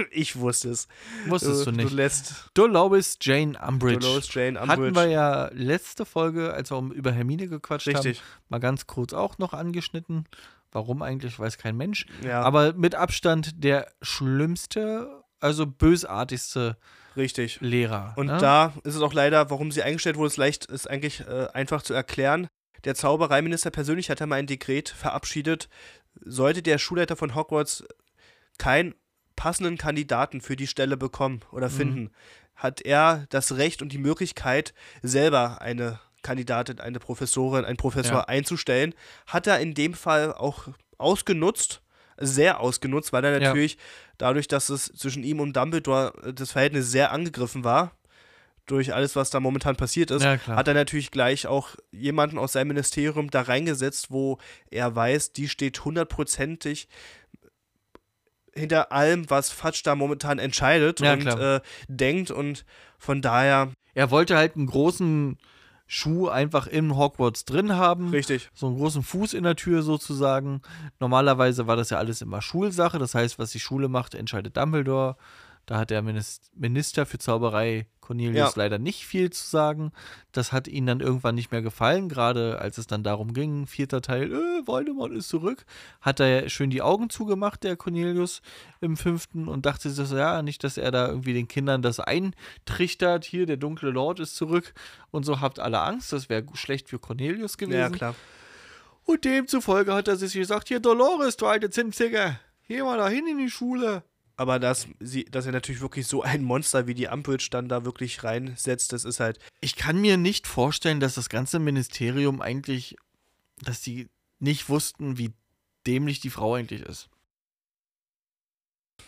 ich wusste es. Wusstest du, du nicht. Du lässt. Dolores Jane Umbridge. Dolores Jane Umbridge. Hatten wir ja letzte Folge, als wir über Hermine gequatscht Richtig. haben, mal ganz kurz auch noch angeschnitten. Warum eigentlich, weiß kein Mensch. Ja. Aber mit Abstand der schlimmste, also bösartigste Richtig. Lehrer. Und ne? da ist es auch leider, warum sie eingestellt wurde, ist leicht, ist eigentlich äh, einfach zu erklären. Der Zaubereiminister persönlich hat einmal ein Dekret verabschiedet, sollte der Schulleiter von Hogwarts kein passenden Kandidaten für die Stelle bekommen oder mhm. finden, mhm. hat er das Recht und die Möglichkeit, selber eine Kandidatin, eine Professorin, einen Professor ja. einzustellen. Hat er in dem Fall auch ausgenutzt, sehr ausgenutzt, weil er natürlich ja. dadurch, dass es zwischen ihm und Dumbledore äh, das Verhältnis sehr angegriffen war, durch alles, was da momentan passiert ist, ja, hat er natürlich gleich auch jemanden aus seinem Ministerium da reingesetzt, wo er weiß, die steht hundertprozentig hinter allem, was Fatsch da momentan entscheidet ja, und äh, denkt und von daher. Er wollte halt einen großen Schuh einfach im Hogwarts drin haben. Richtig. So einen großen Fuß in der Tür sozusagen. Normalerweise war das ja alles immer Schulsache. Das heißt, was die Schule macht, entscheidet Dumbledore. Da hat der Minister für Zauberei Cornelius ja. leider nicht viel zu sagen. Das hat ihnen dann irgendwann nicht mehr gefallen, gerade als es dann darum ging, vierter Teil, äh, Voldemort ist zurück, hat er schön die Augen zugemacht, der Cornelius im fünften und dachte sich so, ja, nicht, dass er da irgendwie den Kindern das eintrichtert, hier, der dunkle Lord ist zurück und so habt alle Angst, das wäre schlecht für Cornelius gewesen. Ja, klar. Und demzufolge hat er sich gesagt, hier, Dolores, du alte Zinzige, geh mal da hin in die Schule aber dass, sie, dass er natürlich wirklich so ein Monster wie die dann da wirklich reinsetzt, das ist halt. Ich kann mir nicht vorstellen, dass das ganze Ministerium eigentlich, dass die nicht wussten, wie dämlich die Frau eigentlich ist.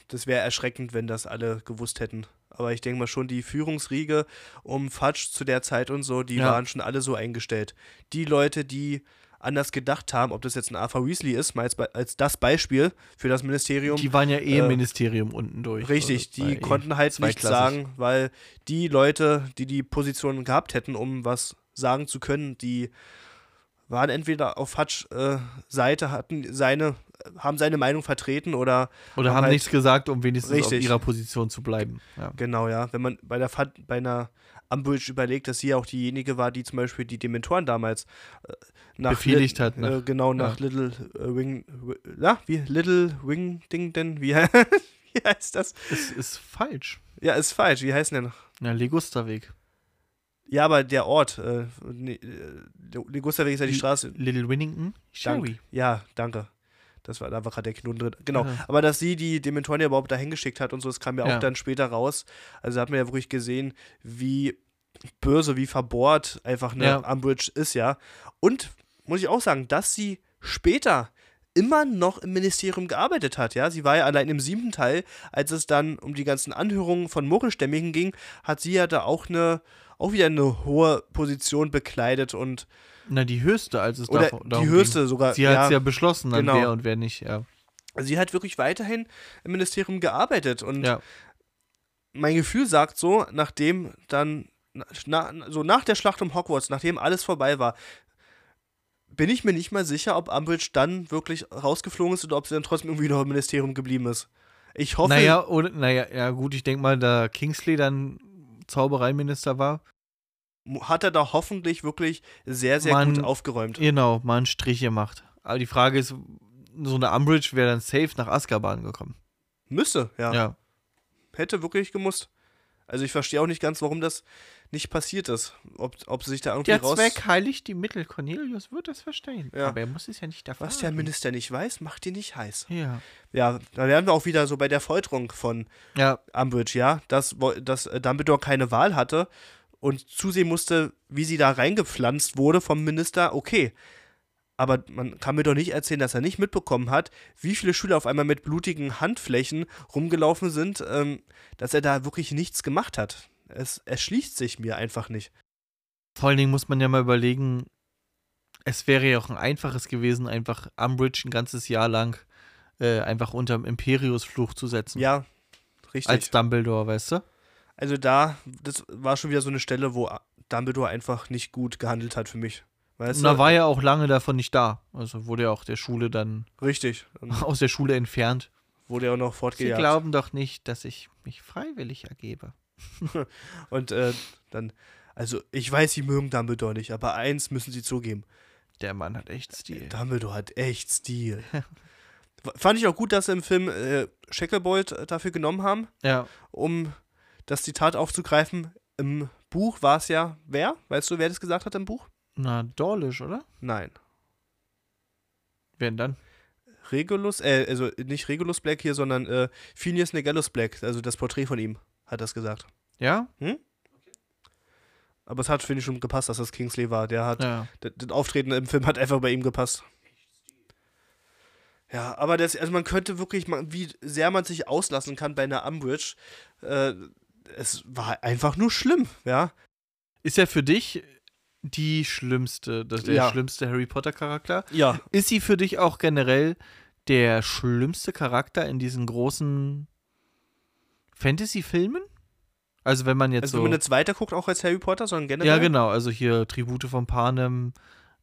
Das wäre erschreckend, wenn das alle gewusst hätten. Aber ich denke mal schon, die Führungsriege um Fudge zu der Zeit und so, die ja. waren schon alle so eingestellt. Die Leute, die anders gedacht haben, ob das jetzt ein Arthur Weasley ist, mal als, als das Beispiel für das Ministerium. Die waren ja eh im äh, Ministerium unten durch. Richtig, also die konnten halt nichts sagen, weil die Leute, die die Position gehabt hätten, um was sagen zu können, die waren entweder auf Hutch äh, Seite, hatten seine, haben seine Meinung vertreten oder oder haben, haben halt nichts gesagt, um wenigstens richtig. auf ihrer Position zu bleiben. Ja. Genau, ja. Wenn man bei der bei einer Umbridge überlegt, dass sie auch diejenige war, die zum Beispiel die Dementoren damals äh, nach befehligt hat. Nach, äh, genau, nach ja. Little äh, Wing, ja, wie Little Wing Ding denn? Wie, wie heißt das? Es ist falsch. Ja, ist falsch. Wie heißt denn? Ja, Legusterweg. Ja, aber der Ort, äh, ne, Legusterweg ist ja die Straße. Little Winnington? Dank, ja, danke. Das war, da war gerade der Knoten drin. Genau. Ja. Aber dass sie die Dementoren ja überhaupt dahin geschickt hat und so, das kam ja auch ja. dann später raus. Also da hat man ja wirklich gesehen, wie böse, wie verbohrt einfach eine ja. Umbridge ist, ja. Und muss ich auch sagen, dass sie später immer noch im Ministerium gearbeitet hat, ja. Sie war ja allein im siebten Teil, als es dann um die ganzen Anhörungen von Murkelstämmigen ging, hat sie ja da auch eine, auch wieder eine hohe Position bekleidet und na, die höchste, als es Oder darum, die höchste ging. sogar. Sie hat es ja beschlossen, dann genau. wer und wer nicht, ja. Sie hat wirklich weiterhin im Ministerium gearbeitet und ja. mein Gefühl sagt so, nachdem dann, na, so nach der Schlacht um Hogwarts, nachdem alles vorbei war, bin ich mir nicht mal sicher, ob Umbridge dann wirklich rausgeflogen ist oder ob sie dann trotzdem irgendwie noch im Ministerium geblieben ist. Ich hoffe. Naja, oder, naja, ja gut, ich denke mal, da Kingsley dann Zaubereiminister war, hat er da hoffentlich wirklich sehr, sehr man, gut aufgeräumt. Genau, mal einen Strich gemacht. Aber die Frage ist, so eine Umbridge wäre dann safe nach Azkaban gekommen. Müsste, ja. ja. Hätte wirklich gemusst. Also ich verstehe auch nicht ganz, warum das nicht passiert ist. Ob, ob sie sich da irgendwie der raus... Der Zweck heiligt die Mittel. Cornelius wird das verstehen. Ja. Aber er muss es ja nicht erfahren. Was der Minister nicht weiß, macht ihn nicht heiß. Ja. Ja, da wären wir auch wieder so bei der Folterung von ja. Umbridge, ja. Dass, dass Dumbledore keine Wahl hatte und zusehen musste, wie sie da reingepflanzt wurde vom Minister, okay. Aber man kann mir doch nicht erzählen, dass er nicht mitbekommen hat, wie viele Schüler auf einmal mit blutigen Handflächen rumgelaufen sind, ähm, dass er da wirklich nichts gemacht hat. Es erschließt sich mir einfach nicht. Vor allen Dingen muss man ja mal überlegen, es wäre ja auch ein einfaches gewesen, einfach Umbridge ein ganzes Jahr lang äh, einfach unter dem Imperius-Fluch zu setzen. Ja, richtig. Als Dumbledore, weißt du? Also da, das war schon wieder so eine Stelle, wo Dumbledore einfach nicht gut gehandelt hat für mich. Weißt Und da war ja auch lange davon nicht da. Also wurde ja auch der Schule dann richtig aus der Schule entfernt. Wurde ja auch noch fortgejagt. Sie glauben doch nicht, dass ich mich freiwillig ergebe. Und äh, dann, also ich weiß, sie mögen Dumbledore nicht, aber eins müssen sie zugeben. Der Mann hat echt Stil. Dumbledore hat echt Stil. Fand ich auch gut, dass sie im Film äh, Shacklebolt äh, dafür genommen haben. Ja. Um das Zitat aufzugreifen. Im Buch war es ja wer? Weißt du, wer das gesagt hat im Buch? Na, Dawlish, oder? Nein. Wer denn dann? Regulus, äh, also nicht Regulus Black hier, sondern äh, Phineas Negellus Black, also das Porträt von ihm, hat das gesagt. Ja? Hm? Aber es hat, finde ich, schon gepasst, dass das Kingsley war. Der hat, Ja. das Auftreten im Film hat einfach bei ihm gepasst. Ja, aber das, also man könnte wirklich, wie sehr man sich auslassen kann bei einer Umbridge, äh, es war einfach nur schlimm, ja. Ist ja für dich die schlimmste, das der Ja. schlimmste Harry Potter Charakter. Ja. Ist sie für dich auch generell der schlimmste Charakter in diesen großen Fantasy-Filmen? Also wenn man jetzt Also so. wenn man jetzt weiter guckt, auch als Harry Potter, sondern generell. ja, genau. Also hier Tribute von Panem,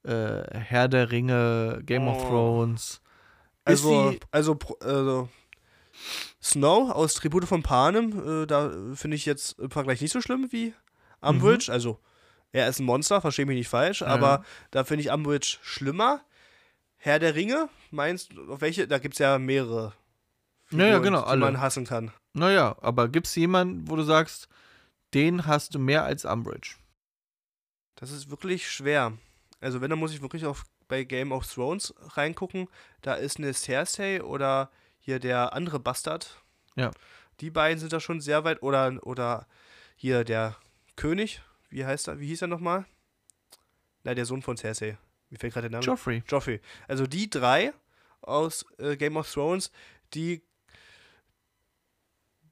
äh, Herr der Ringe, Game of Oh. Thrones. Also, also, also Snow aus Tribute von Panem, äh, da finde ich jetzt im Vergleich nicht so schlimm wie Umbridge. Also, er ist ein Monster, verstehe mich nicht falsch, Ja. aber da finde ich Umbridge schlimmer. Herr der Ringe, meinst du, auf welche? Da gibt es ja mehrere. Ja, ja, Figuren, genau, Die alle. man hassen kann. Naja, aber gibt es jemanden, wo du sagst, den hast du mehr als Umbridge? Das ist wirklich schwer. Also, wenn, dann muss ich wirklich auf, bei Game of Thrones reingucken. Da ist eine Cersei oder hier der andere Bastard. Ja. Die beiden sind da schon sehr weit. Oder, oder hier der König. Wie heißt er? Wie hieß er nochmal? Na, der Sohn von Cersei. Mir fällt gerade der Name. Joffrey. Joffrey. Also die drei aus äh, Game of Thrones, die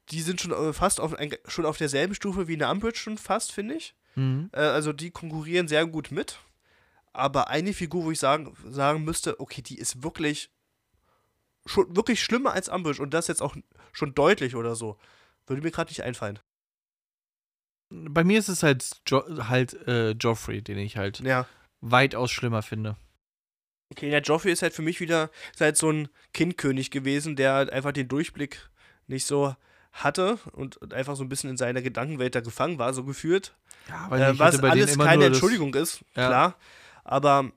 die sind schon äh, fast auf schon auf derselben Stufe wie eine Umbridge schon fast, finde ich. Mhm. Äh, also die konkurrieren sehr gut mit. Aber eine Figur, wo ich sagen, sagen müsste, okay, die ist wirklich schon wirklich schlimmer als Umbridge und das jetzt auch schon deutlich oder so, würde mir gerade nicht einfallen. Bei mir ist es halt, jo halt äh, Joffrey, den ich halt Ja. weitaus schlimmer finde. Okay, der Joffrey ist halt für mich wieder halt so ein Kindkönig gewesen, der halt einfach den Durchblick nicht so hatte und einfach so ein bisschen in seiner Gedankenwelt da gefangen war, so gefühlt. Ja, Äh, was alles keine Entschuldigung ist, Ja. klar. Aber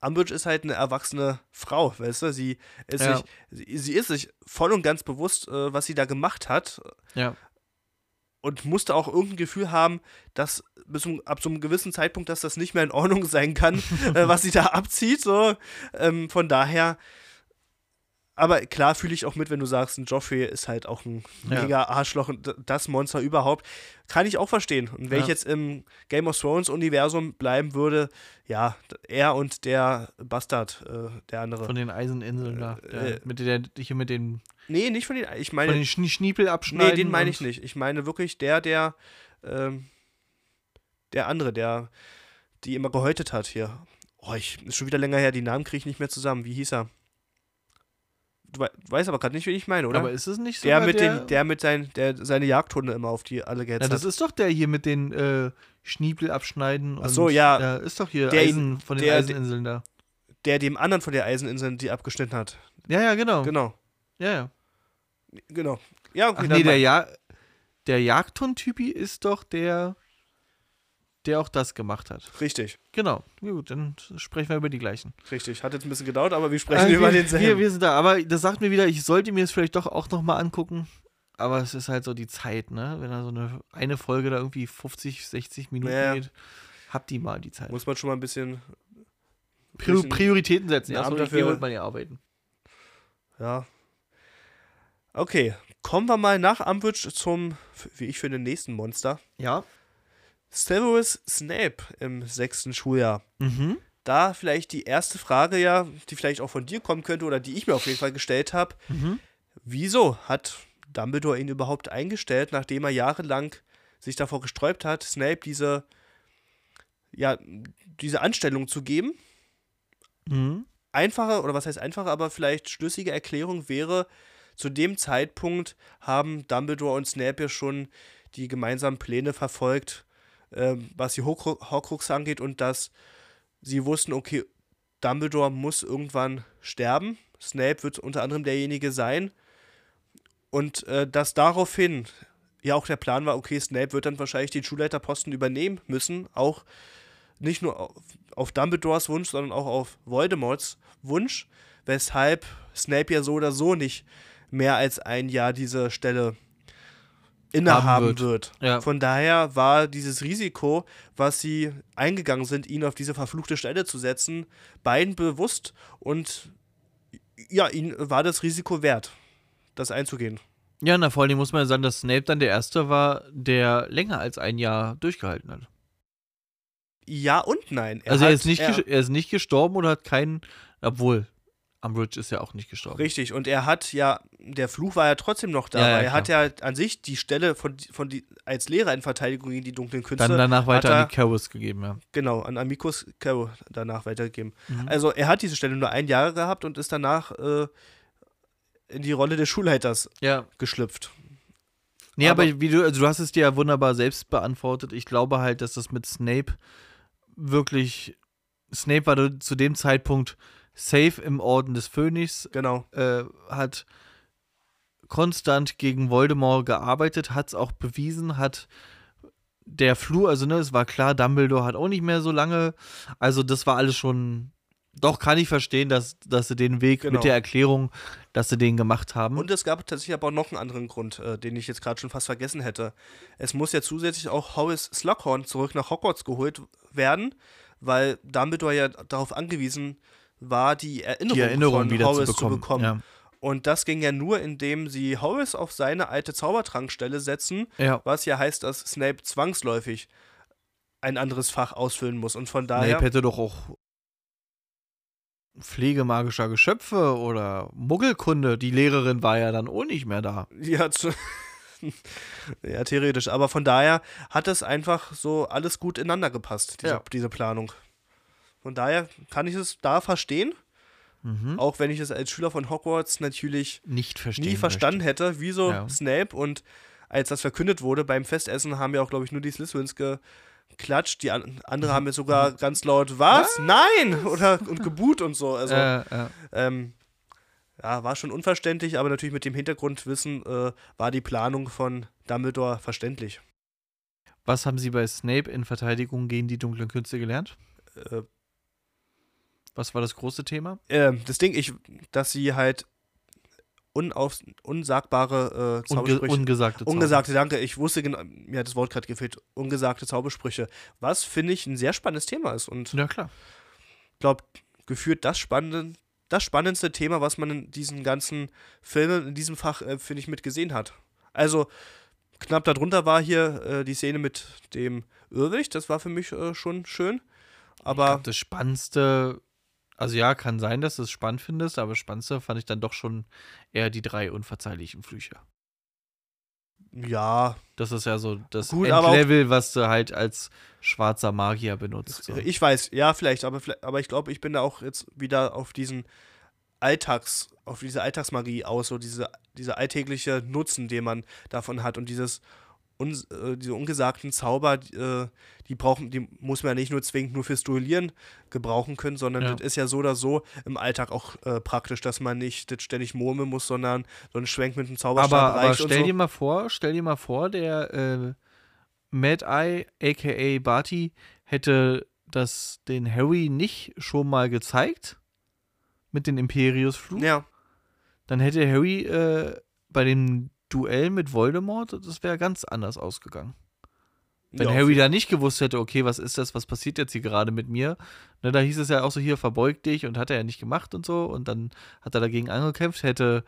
Umbridge ist halt eine erwachsene Frau, weißt du? Sie ist, Ja. sich, sie, sie ist sich voll und ganz bewusst, äh, was sie da gemacht hat Ja. und musste auch irgendein Gefühl haben, dass bis zum, ab so einem gewissen Zeitpunkt, dass das nicht mehr in Ordnung sein kann, äh, was sie da abzieht. So. Ähm, von daher. Aber klar fühle ich auch mit, wenn du sagst, ein Joffrey ist halt auch ein Ja. mega Arschloch und das Monster überhaupt. Kann ich auch verstehen. Und wenn Ja. ich jetzt im Game of Thrones Universum bleiben würde, ja, er und der Bastard, äh, der andere. Von den Eiseninseln da. Der, äh, mit der, hier mit den, nee, nicht von den, ich von meine, den Schnie Schniepel abschneiden. Nee, den meine ich nicht. Ich meine wirklich der, der, ähm, der andere, der, die immer gehäutet hat hier. Oh, ich, ist schon wieder länger her, die Namen kriege ich nicht mehr zusammen. Wie hieß er? Du, wei- du weißt aber gerade nicht, wen ich meine, oder? Aber ist es nicht so? der mit den, der mit sein, der seine Jagdhunde immer auf die alle ja, gehetzt das hat. ist doch der hier mit den äh, Schniepel abschneiden. Ach so, und, ja. Ja, ist doch hier Der Eisen von den der- Eiseninseln da. Der dem anderen von der Eiseninseln die abgeschnitten hat. Ja, ja, genau. Genau, Ja, ja. genau. Ja, okay, Ach nee, der, ja der Jagdhund-Typi ist doch der, der auch das gemacht hat. Richtig, Genau. Ja, Gut, dann sprechen wir über die gleichen. richtig. Hat jetzt ein bisschen gedauert, aber wir sprechen Äh, über wir, denselben. wir, wir sind da, aber das sagt mir wieder, ich sollte mir es vielleicht doch auch nochmal angucken. Aber es ist halt so die Zeit, ne? Wenn da so eine, eine Folge da irgendwie 50, 60 Minuten Ja. geht, habt die mal die Zeit. Muss man schon mal ein bisschen bisschen Prioritäten setzen. Ja, so, dafür- mit mal hier arbeiten. Ja. Okay, kommen wir mal nach Umbridge zum, wie ich finde, nächsten Monster. Ja. Severus Snape im sechsten Schuljahr. Mhm. Da vielleicht die erste Frage ja, die vielleicht auch von dir kommen könnte oder die ich mir auf jeden Fall gestellt habe. Mhm. Wieso hat Dumbledore ihn überhaupt eingestellt, nachdem er jahrelang sich davor gesträubt hat, Snape diese, ja, diese Anstellung zu geben? Mhm. einfache, oder was heißt einfache, aber vielleicht schlüssige Erklärung wäre, zu dem Zeitpunkt haben Dumbledore und Snape ja schon die gemeinsamen Pläne verfolgt, ähm, was die Horcru- Horcrux angeht und dass sie wussten, okay, Dumbledore muss irgendwann sterben. Snape wird unter anderem derjenige sein. Und äh, dass daraufhin ja auch der Plan war, okay, Snape wird dann wahrscheinlich den Schulleiterposten übernehmen müssen, auch nicht nur auf, auf Dumbledores Wunsch, sondern auch auf Voldemorts Wunsch, weshalb Snape ja so oder so nicht mehr als ein Jahr diese Stelle innehaben Haben wird. wird. Ja. Von daher war dieses Risiko, was sie eingegangen sind, ihn auf diese verfluchte Stelle zu setzen, beiden bewusst und ja, ihn war das Risiko wert, das einzugehen. Ja, na vor allem muss man ja sagen, dass Snape dann der Erste war, der länger als ein Jahr durchgehalten hat. Ja und nein. Er also er ist, nicht er, er ist nicht gestorben oder hat keinen, obwohl Umbridge ist ja auch nicht gestorben. Richtig, und er hat ja, der Fluch war ja trotzdem noch da, ja, ja, er hat ja an sich die Stelle von, von die, als Lehrer in Verteidigung gegen die dunklen Künste. Dann danach weiter er, an die Carrows gegeben, ja. Genau, an Amicus Carrow danach weitergegeben. Mhm. Also er hat diese Stelle nur ein Jahr gehabt und ist danach äh, in die Rolle des Schulleiters ja. geschlüpft. Nee, aber, aber wie du, also du hast es dir ja wunderbar selbst beantwortet. Ich glaube halt, dass das mit Snape wirklich. Snape war zu dem Zeitpunkt safe im Orden des Phönix. Genau. Äh, hat konstant gegen Voldemort gearbeitet, hat es auch bewiesen, hat der Flur, also ne, es war klar, Dumbledore hat auch nicht mehr so lange. Also das war alles schon. Doch kann ich verstehen, dass, dass sie den Weg genau. mit der Erklärung, dass sie den gemacht haben. Und es gab tatsächlich aber auch noch einen anderen Grund, äh, den ich jetzt gerade schon fast vergessen hätte. Es muss ja zusätzlich auch Horace Slughorn zurück nach Hogwarts geholt werden, weil Dumbledore ja darauf angewiesen war, die Erinnerung, die Erinnerung von Horace zu, zu, bekommen. Ja. Und das ging ja nur, indem sie Horace auf seine alte Zaubertrankstelle setzen, ja. was ja heißt, dass Snape zwangsläufig ein anderes Fach ausfüllen muss. Und von daher. Snape hätte doch auch Pflege magischer Geschöpfe oder Muggelkunde. Die Lehrerin war ja dann auch nicht mehr da. Ja, ja, theoretisch. Aber von daher hat es einfach so alles gut ineinander gepasst, diese, ja. diese Planung. Von daher kann ich es da verstehen. Mhm. Auch wenn ich es als Schüler von Hogwarts natürlich nicht nie verstanden möchte. hätte, wieso ja. Snape und als das verkündet wurde beim Festessen, haben ja auch, glaube ich, nur die Slytherins geklatscht. Die an andere haben mir sogar ganz laut, was? was? Nein! Oder und geboot und so. Also, äh, äh. Ähm, ja, war schon unverständlich, aber natürlich mit dem Hintergrundwissen äh, war die Planung von Dumbledore verständlich. Was haben Sie bei Snape in Verteidigung gegen die dunklen Künste gelernt? Äh, was war das große Thema? Äh, das Ding, ich, dass sie halt unauf, unsagbare äh, Zaubersprüche. Unge ungesagte Zauber. Ungesagte, danke. Ich wusste genau, mir hat das Wort gerade gefehlt. Ungesagte Zaubersprüche. Was, finde ich, ein sehr spannendes Thema ist. Und ja, klar. Ich glaube, geführt das spannende, das spannendste Thema, was man in diesen ganzen Filmen, in diesem Fach, äh, finde ich, mitgesehen hat. Also, knapp darunter war hier äh, die Szene mit dem Irrwicht. Das war für mich äh, schon schön. Aber. Glaub, das Spannendste also ja, kann sein, dass du es spannend findest, aber spannendster fand ich dann doch schon eher die drei unverzeihlichen Flüche. Ja. Das ist ja so das Gut, Endlevel, was du halt als schwarzer Magier benutzt. So. Ich weiß, ja, vielleicht, aber, aber ich glaube, ich bin da auch jetzt wieder auf diesen Alltags, auf diese Alltagsmagie aus, so diese, diese alltägliche Nutzen, den man davon hat und dieses un, äh, diese ungesagten Zauber, äh, die brauchen, die muss man ja nicht nur zwingend nur fürs Duellieren gebrauchen können, sondern ja. das ist ja so oder so im Alltag auch äh, praktisch, dass man nicht das ständig murmeln muss, sondern so ein Schwenk mit einem Zauberstab aber, reicht aber stell so. dir mal vor, stell dir mal vor, der äh, Mad Eye, aka Barty, hätte das den Harry nicht schon mal gezeigt mit dem Imperius-Flug. Ja. Dann hätte Harry äh, bei dem Duell mit Voldemort, das wäre ganz anders ausgegangen. Wenn ja, Harry da nicht gewusst hätte, okay, was ist das, was passiert jetzt hier gerade mit mir? Ne, da hieß es ja auch so, hier, verbeug dich und hat er ja nicht gemacht und so. Und dann hat er dagegen angekämpft, hätte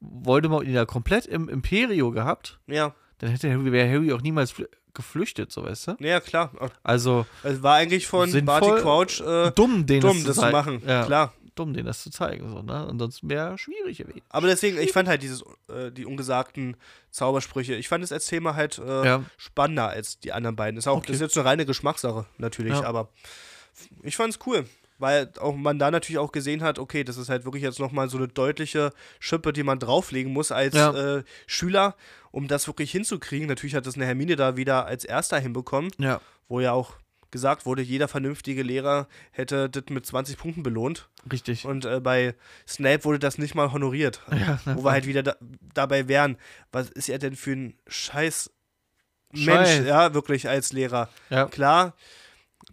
Voldemort ihn ja komplett im Imperio gehabt. Ja. Dann hätte Harry, wäre Harry auch niemals geflüchtet, so weißt du? Ja, klar. Also. Es war eigentlich von Barty Crouch äh, dumm, den dumm, das, zu machen. Ja. Klar dumm, denen das zu zeigen. So, ne? Ansonsten wäre schwierig gewesen. Aber deswegen, ich fand halt dieses, äh, die ungesagten Zaubersprüche, ich fand das als Thema halt äh, ja. spannender als die anderen beiden. Ist auch, okay. das ist jetzt eine reine Geschmackssache, natürlich, ja. aber ich fand es cool. Weil auch man da natürlich auch gesehen hat, okay, das ist halt wirklich jetzt nochmal so eine deutliche Schippe, die man drauflegen muss als ja. äh, Schüler, um das wirklich hinzukriegen. Natürlich hat das eine Hermine da wieder als erster hinbekommen, wo ja auch gesagt wurde, jeder vernünftige Lehrer hätte das mit 20 Punkten belohnt. Richtig. Und äh, bei Snape wurde das nicht mal honoriert. Ja, wo wir halt wieder da, dabei wären, was ist er denn für ein scheiß Mensch, ja, wirklich als Lehrer. Ja. Klar,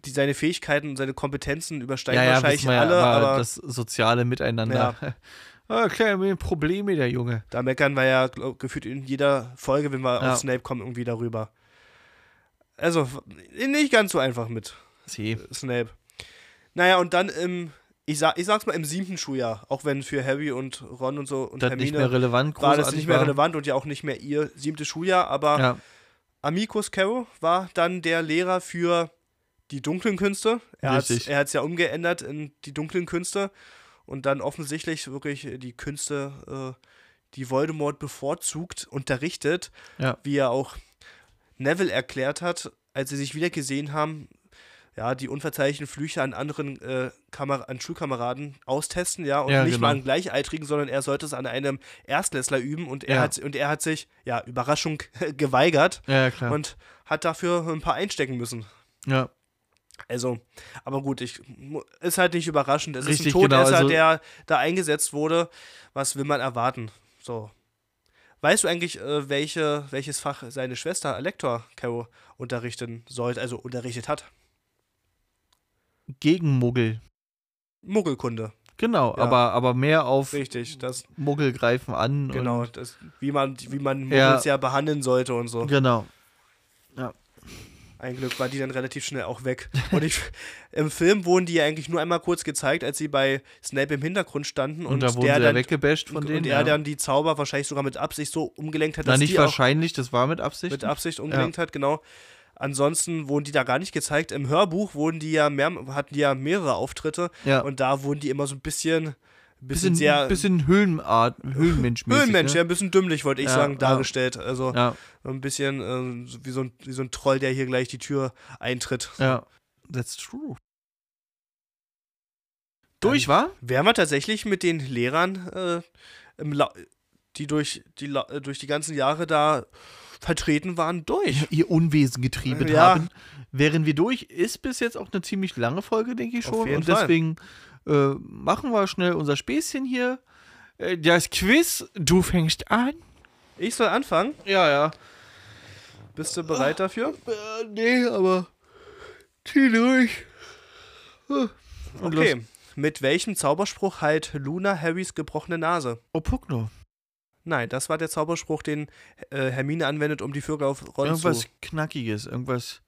die, seine Fähigkeiten und seine Kompetenzen übersteigen ja, wahrscheinlich alle, aber, aber, das soziale Miteinander. Ja. Okay, Probleme, der Junge. Da meckern wir ja glaub, gefühlt in jeder Folge, wenn wir auf Snape kommen, irgendwie darüber. Also, nicht ganz so einfach mit Sie. Snape. Naja, und dann im ich, sag, ich sag's mal im siebten Schuljahr, auch wenn für Harry und Ron und so und das Hermine nicht mehr relevant, war das nicht mehr relevant und ja auch nicht mehr ihr siebtes Schuljahr, aber Ja. Amicus Carrow war dann der Lehrer für die dunklen Künste. Er hat Richtig. hat's ja umgeändert in die dunklen Künste und dann offensichtlich wirklich die Künste, äh, die Voldemort bevorzugt, unterrichtet, Ja. wie er auch Neville erklärt hat, als sie sich wieder gesehen haben, ja, die unverzeihlichen Flüche an anderen äh, Kamer an Schulkameraden austesten, ja, und Ja, nicht genau. mal an Gleichaltrigen, sondern er sollte es an einem Erstklässler üben und er Ja. hat und er hat sich, ja, Überraschung geweigert Ja, klar. und hat dafür ein paar einstecken müssen. ja. Also, aber gut, ich ist halt nicht überraschend. Es Richtig, ist ein genau, Todesser, also- der da eingesetzt wurde. Was will man erwarten? So. Weißt du eigentlich, äh, welche, welches Fach seine Schwester Lektor Caro unterrichten sollte, also unterrichtet hat? Gegen Muggel. Muggelkunde. Genau, Ja. aber, aber mehr auf Richtig, das Muggel greifen an. genau, Und, das wie man wie man Ja. Muggels ja behandeln sollte und so. genau. Ein Glück war die dann relativ schnell auch weg. Und ich, im Film wurden die ja eigentlich nur einmal kurz gezeigt, als sie bei Snape im Hintergrund standen Und, und, da wurden der sie ja dann weggebasht von und denen. er ja. dann die Zauber wahrscheinlich sogar mit Absicht so umgelenkt hat, Na, dass nicht die wahrscheinlich, das war mit Absicht. mit Absicht umgelenkt hat, genau. Ansonsten wurden die da gar nicht gezeigt. Im Hörbuch wurden die ja mehr, hatten die ja mehrere Auftritte ja. und da wurden die immer so ein bisschen, bisschen, bisschen, sehr bisschen Höhlenart, Höhlenmensch Höhlenmensch, ne? ja, ein bisschen dümmlich, wollte ich Ja, sagen, dargestellt. Also Ja, ein bisschen äh, so wie, so ein, wie so ein Troll, der hier gleich die Tür eintritt. ja. That's true. Durch, war? Wären wir tatsächlich mit den Lehrern, äh, die durch die, äh, durch die ganzen Jahre da vertreten waren, durch. Ihr Unwesen getrieben Ja. haben. Wären wir durch, ist bis jetzt auch eine ziemlich lange Folge, denke ich Auf schon. jeden Und Fall. deswegen äh, machen wir schnell unser Späßchen hier. Äh, Das Quiz, du fängst an. Ich soll anfangen. Ja, ja. Bist du bereit dafür? Äh, nee, aber zieh durch. Und los. Okay. Mit welchem Zauberspruch heilt Luna Harrys gebrochene Nase? Oh, Puckno. Nein, das war der Zauberspruch, den äh, Hermine anwendet, um die Vögel auf Ron Irgendwas zu... Knackiges, irgendwas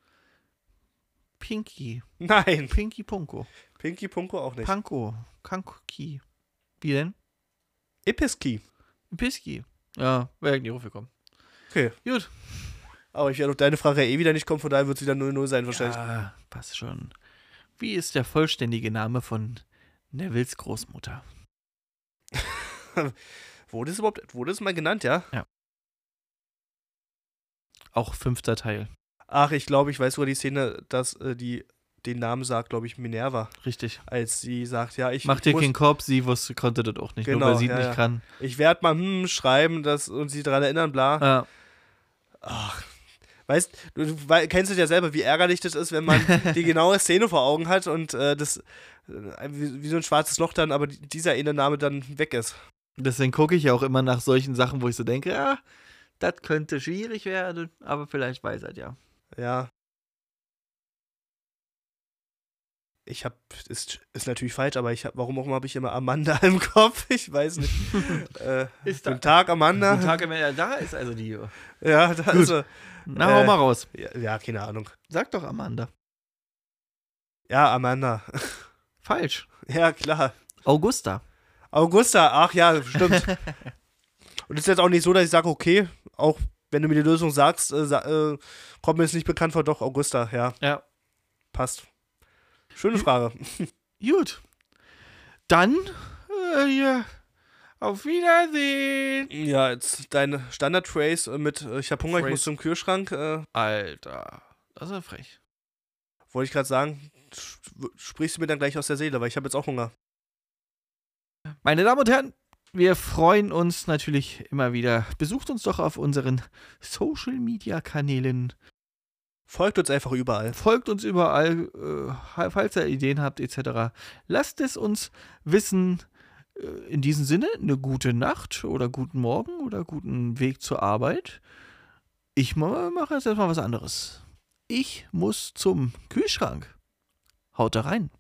Pinky. Nein, Pinky Punko. Pinky Punko auch nicht. Panko. Kankoki. Wie denn? Episki. Piski. Ja, wäre nicht aufgekommen. Okay. Gut. Aber ich werde auf deine Frage eh wieder nicht kommen, von daher wird es wieder 0-0 sein wahrscheinlich. Ja, passt schon. Wie ist der vollständige Name von Nevilles Großmutter? Wurde es überhaupt, wurde es mal genannt, ja? Auch fünfter Teil. Ach, ich glaube, ich weiß sogar die Szene, dass äh, die den Namen sagt, glaube ich, Minerva, Richtig. als sie sagt, ja, ich Mach dir keinen Kopf, sie wusste, konnte das auch nicht, Genau, nur weil sie ja, nicht ja. kann. ich werde mal hm, schreiben das, und sie daran erinnern, bla. Ja, Ach, weißt du, kennst es ja selber, wie ärgerlich das ist, wenn man die genaue Szene vor Augen hat und äh, das äh, wie, wie so ein schwarzes Loch dann, aber dieser eine Name dann weg ist. deswegen gucke ich ja auch immer nach solchen Sachen, wo ich so denke, ja, das könnte schwierig werden, aber vielleicht weiß er ja. Ja. Ich hab, ist, ist natürlich falsch, aber ich hab, warum auch immer habe ich immer Amanda im Kopf? Ich weiß nicht. äh, Ist guten Tag, Amanda. Guten Tag, wenn er da ist, also die. Ja, da Gut. ist er. Na, Äh, hau mal raus. Ja, ja, keine Ahnung. Sag doch Amanda. Ja, Amanda. Falsch. ja, klar. Augusta. Augusta, ach ja, stimmt. Und es ist jetzt auch nicht so, dass ich sage, okay, auch wenn du mir die Lösung sagst, äh, sa äh, kommt mir jetzt nicht bekannt vor, doch, Augusta, ja, Ja. passt. Schöne Frage. Gut. Dann, äh, ja. Auf Wiedersehen. Ja, jetzt deine Standard-Phrase mit äh, Ich hab Hunger, ich Phrase. muss zum Kühlschrank. Äh, Alter. Das ist ja frech. Wollte ich gerade sagen, sp- sprichst du mir dann gleich aus der Seele, weil ich habe jetzt auch Hunger. Meine Damen und Herren, wir freuen uns natürlich immer wieder. Besucht uns doch auf unseren Social Media Kanälen. Folgt uns einfach überall. Folgt uns überall, äh, falls ihr Ideen habt, etc. Lasst es uns wissen. Äh, In diesem Sinne, eine gute Nacht oder guten Morgen oder guten Weg zur Arbeit. Ich ma- mache jetzt erstmal was anderes. Ich muss zum Kühlschrank. Haut da rein.